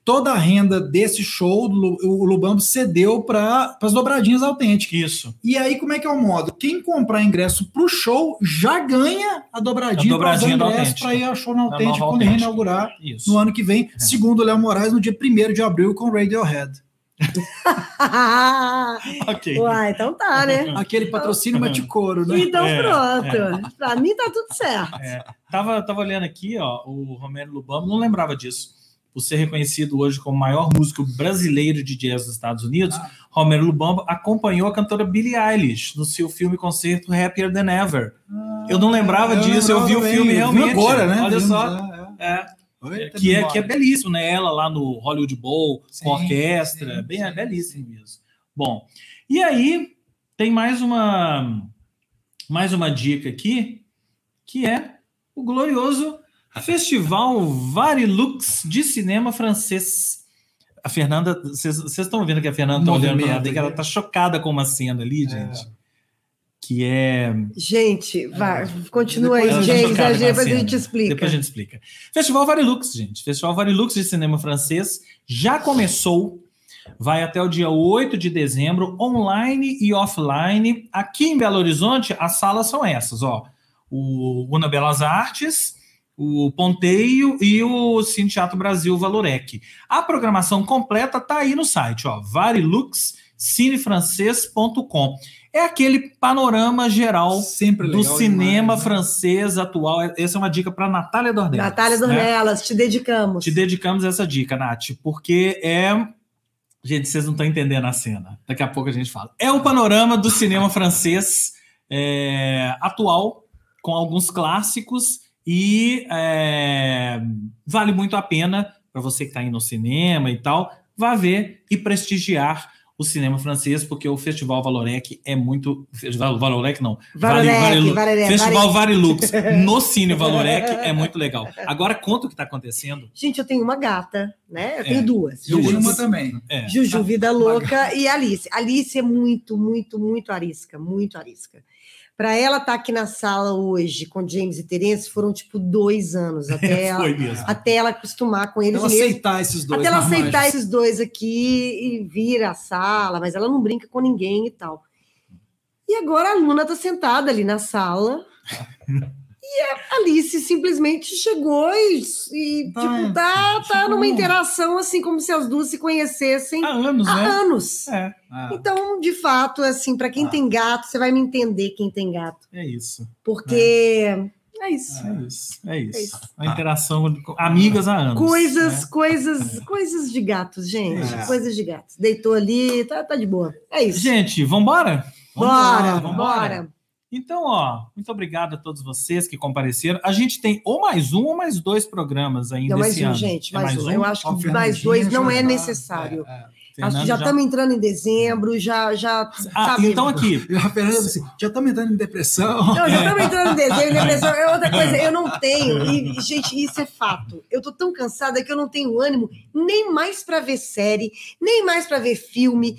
[SPEAKER 2] toda a renda desse show, o Lubambo cedeu para as dobradinhas autênticas.
[SPEAKER 1] Isso.
[SPEAKER 2] E aí, como é que é o modo? Quem comprar ingresso para o show já ganha a dobradinha, a dobradinha para ingresso para ir ao show na autêntica quando inaugurar no ano que vem, é. segundo o Léo Moraes, no dia 1 de abril com Radiohead. (laughs)
[SPEAKER 3] ok. Uai, então tá, né? (laughs)
[SPEAKER 2] Aquele patrocínio bate (laughs) couro, né?
[SPEAKER 3] Então é, pronto. É. Pra mim tá tudo certo.
[SPEAKER 1] É. Tava, tava olhando aqui, ó, o Romero Lubambo, não lembrava disso por ser reconhecido hoje como o maior músico brasileiro de jazz dos Estados Unidos, ah. Romero Lubambo acompanhou a cantora Billie Eilish no seu filme concerto Happier Than Ever. Ah, eu não lembrava eu disso, eu vi o filme realmente.
[SPEAKER 2] Agora, né?
[SPEAKER 1] Olha só. É. é. Oi, que, é, que é belíssimo, né? Ela lá no Hollywood Bowl, sim, com orquestra, sim, bem, sim, é belíssimo mesmo. Bom, e aí tem mais uma mais uma dica aqui, que é o glorioso Festival Varilux de cinema francês. A Fernanda, vocês estão vendo que a Fernanda está olhando para ela, que ela está chocada com uma cena ali, é. gente. É. Que é.
[SPEAKER 3] Gente, vai, é. continua aí, gente. Tá depois a gente explica.
[SPEAKER 1] Depois a gente explica. Festival Varilux, gente. Festival Varilux de cinema francês já começou. Vai até o dia 8 de dezembro, online e offline. Aqui em Belo Horizonte, as salas são essas, ó. O Una Belas Artes, o Ponteio e o Cine Teatro Brasil Valorec. A programação completa está aí no site, ó, variluxcinefrancês.com. É aquele panorama geral do cinema demais, né? francês atual. Essa é uma dica para Natália Dornelas.
[SPEAKER 3] Natália né? Dornelas, né? te dedicamos.
[SPEAKER 1] Te dedicamos essa dica, Nath, porque é Gente, vocês não estão entendendo a cena. Daqui a pouco a gente fala. É o panorama do cinema francês é, atual, com alguns clássicos e é, vale muito a pena para você que está indo no cinema e tal, vá ver e prestigiar o cinema francês, porque o Festival Valorec é muito. Valorec não.
[SPEAKER 3] Valorec, vale,
[SPEAKER 1] vale, Festival Varilux (laughs) no Cine Valorec é muito legal. Agora conta o que está acontecendo.
[SPEAKER 3] Gente, eu tenho uma gata, né? Eu tenho é. duas.
[SPEAKER 2] Juju uma também.
[SPEAKER 3] É. Juju, Vida Louca, e Alice. Alice é muito, muito, muito arisca, muito arisca. Para ela estar tá aqui na sala hoje com James e Terence foram tipo dois anos até, (laughs) ela, até ela acostumar com eles.
[SPEAKER 2] Ela mesmo. aceitar esses dois.
[SPEAKER 3] Até ela aceitar esses dois aqui e vir à sala, mas ela não brinca com ninguém e tal. E agora a Luna está sentada ali na sala. (laughs) E a Alice simplesmente chegou e, e tá, tipo, tá, tá numa interação assim, como se as duas se conhecessem
[SPEAKER 1] há anos,
[SPEAKER 3] há
[SPEAKER 1] né?
[SPEAKER 3] anos.
[SPEAKER 1] É.
[SPEAKER 3] Ah. Então, de fato, assim, para quem ah. tem gato, você vai me entender quem tem gato.
[SPEAKER 1] É isso.
[SPEAKER 3] Porque é. É isso.
[SPEAKER 1] É isso. É isso. É isso. A interação amigas há anos.
[SPEAKER 3] Coisas, né? coisas, é. coisas de gatos, gente. É. Coisas de gatos. Deitou ali, tá, tá de boa. É isso.
[SPEAKER 1] Gente, vambora?
[SPEAKER 3] Bora, vambora. bora.
[SPEAKER 1] Então, ó, muito obrigado a todos vocês que compareceram. A gente tem ou mais um ou mais dois programas ainda
[SPEAKER 3] não,
[SPEAKER 1] mais
[SPEAKER 3] esse
[SPEAKER 1] um,
[SPEAKER 3] ano. gente, mais, mais um. um. Eu acho que mais dois não é necessário. É, é. Acho que já estamos já... entrando em dezembro, já. já
[SPEAKER 1] ah, sabe? então aqui.
[SPEAKER 2] Assim, já estamos entrando em depressão.
[SPEAKER 3] Não, já estamos entrando em dezembro, depressão. É outra (laughs) coisa, eu não tenho. E, gente, isso é fato. Eu tô tão cansada que eu não tenho ânimo nem mais para ver série, nem mais para ver filme.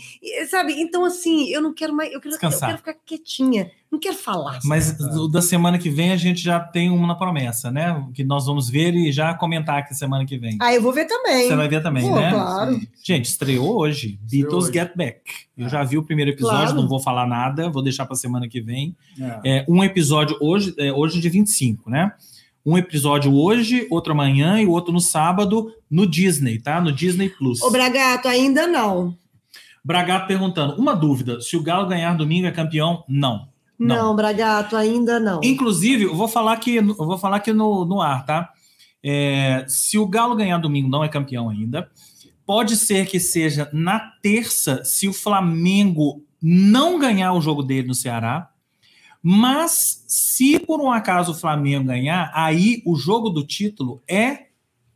[SPEAKER 3] Sabe? Então, assim, eu não quero mais. Eu quero, eu quero ficar quietinha. Não quero falar.
[SPEAKER 1] Mas da semana que vem a gente já tem uma promessa, né? Que nós vamos ver e já comentar aqui semana que vem.
[SPEAKER 3] Ah, eu vou ver também.
[SPEAKER 1] Você vai ver também,
[SPEAKER 3] Pô,
[SPEAKER 1] né?
[SPEAKER 3] Claro.
[SPEAKER 1] Gente, estreou hoje Beatles hoje. Get Back. Eu já vi o primeiro episódio, claro. não vou falar nada, vou deixar para semana que vem. É. É, um episódio hoje, é, hoje de 25, né? Um episódio hoje, outro amanhã e o outro no sábado no Disney, tá? No Disney Plus.
[SPEAKER 3] Ô, Bragato, ainda não.
[SPEAKER 1] Bragato perguntando: uma dúvida: se o Galo ganhar domingo é campeão? Não.
[SPEAKER 3] Não, não Bragato, ainda não.
[SPEAKER 1] Inclusive, eu vou falar aqui, eu vou falar aqui no, no ar, tá? É, se o Galo ganhar domingo, não é campeão ainda. Pode ser que seja na terça, se o Flamengo não ganhar o jogo dele no Ceará. Mas se por um acaso o Flamengo ganhar, aí o jogo do título é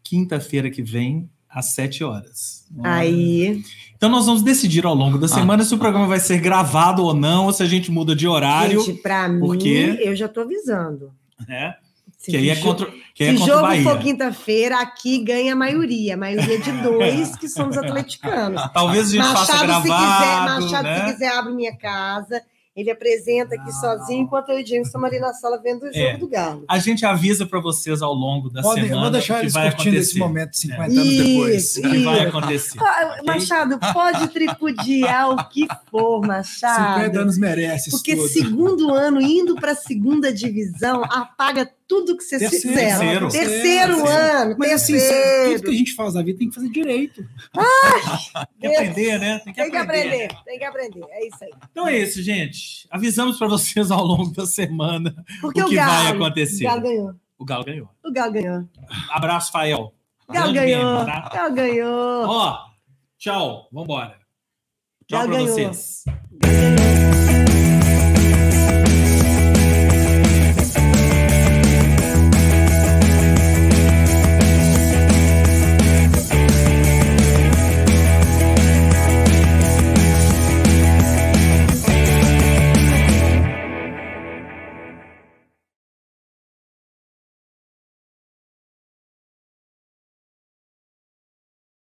[SPEAKER 1] quinta-feira que vem, às sete horas.
[SPEAKER 3] Aí.
[SPEAKER 1] Então nós vamos decidir ao longo da ah. semana ah. se o programa vai ser gravado ou não, ou se a gente muda de horário.
[SPEAKER 3] Gente, para porque... mim, eu já estou avisando.
[SPEAKER 1] É. Se que aí é contra, que
[SPEAKER 3] se
[SPEAKER 1] é contra
[SPEAKER 3] jogo Bahia. for quinta-feira, aqui ganha a maioria. A maioria de (laughs) dois que somos atleticanos. (laughs)
[SPEAKER 1] Talvez a gente Machado, faça gravado. Se quiser,
[SPEAKER 3] Machado,
[SPEAKER 1] né?
[SPEAKER 3] se quiser, abre minha casa. Ele apresenta aqui ah, sozinho, enquanto eu e o James estamos ali na sala vendo o jogo é. do Galo.
[SPEAKER 1] A gente avisa para vocês ao longo da Pode, semana.
[SPEAKER 2] Vou deixar eles curtindo esse momento 50 é. anos
[SPEAKER 3] isso,
[SPEAKER 2] depois.
[SPEAKER 1] O que vai acontecer.
[SPEAKER 3] Machado, pode tripudiar o que for, Machado.
[SPEAKER 2] 50 anos merece.
[SPEAKER 3] Porque tudo. segundo ano, indo para a segunda divisão, apaga tudo que vocês
[SPEAKER 1] terceiro,
[SPEAKER 3] fizeram.
[SPEAKER 1] Terceiro,
[SPEAKER 3] terceiro, terceiro ano. Mas assim,
[SPEAKER 2] terceiro. assim, tudo que a gente faz na vida tem que fazer direito.
[SPEAKER 3] Ai, (laughs)
[SPEAKER 1] tem que aprender, né?
[SPEAKER 3] Tem que, tem aprender. que aprender. Tem que aprender. É isso aí.
[SPEAKER 1] Então é isso, gente. Avisamos para vocês ao longo da semana Porque o que o Galo, vai acontecer.
[SPEAKER 3] O Galo ganhou.
[SPEAKER 1] O Galo ganhou.
[SPEAKER 3] O Galo ganhou.
[SPEAKER 1] Abraço, Fael.
[SPEAKER 3] O Galo ganhou. Mesmo, tá? Galo ganhou.
[SPEAKER 1] Ó, tchau. Vambora. Tchau para vocês.
[SPEAKER 3] Ganhou.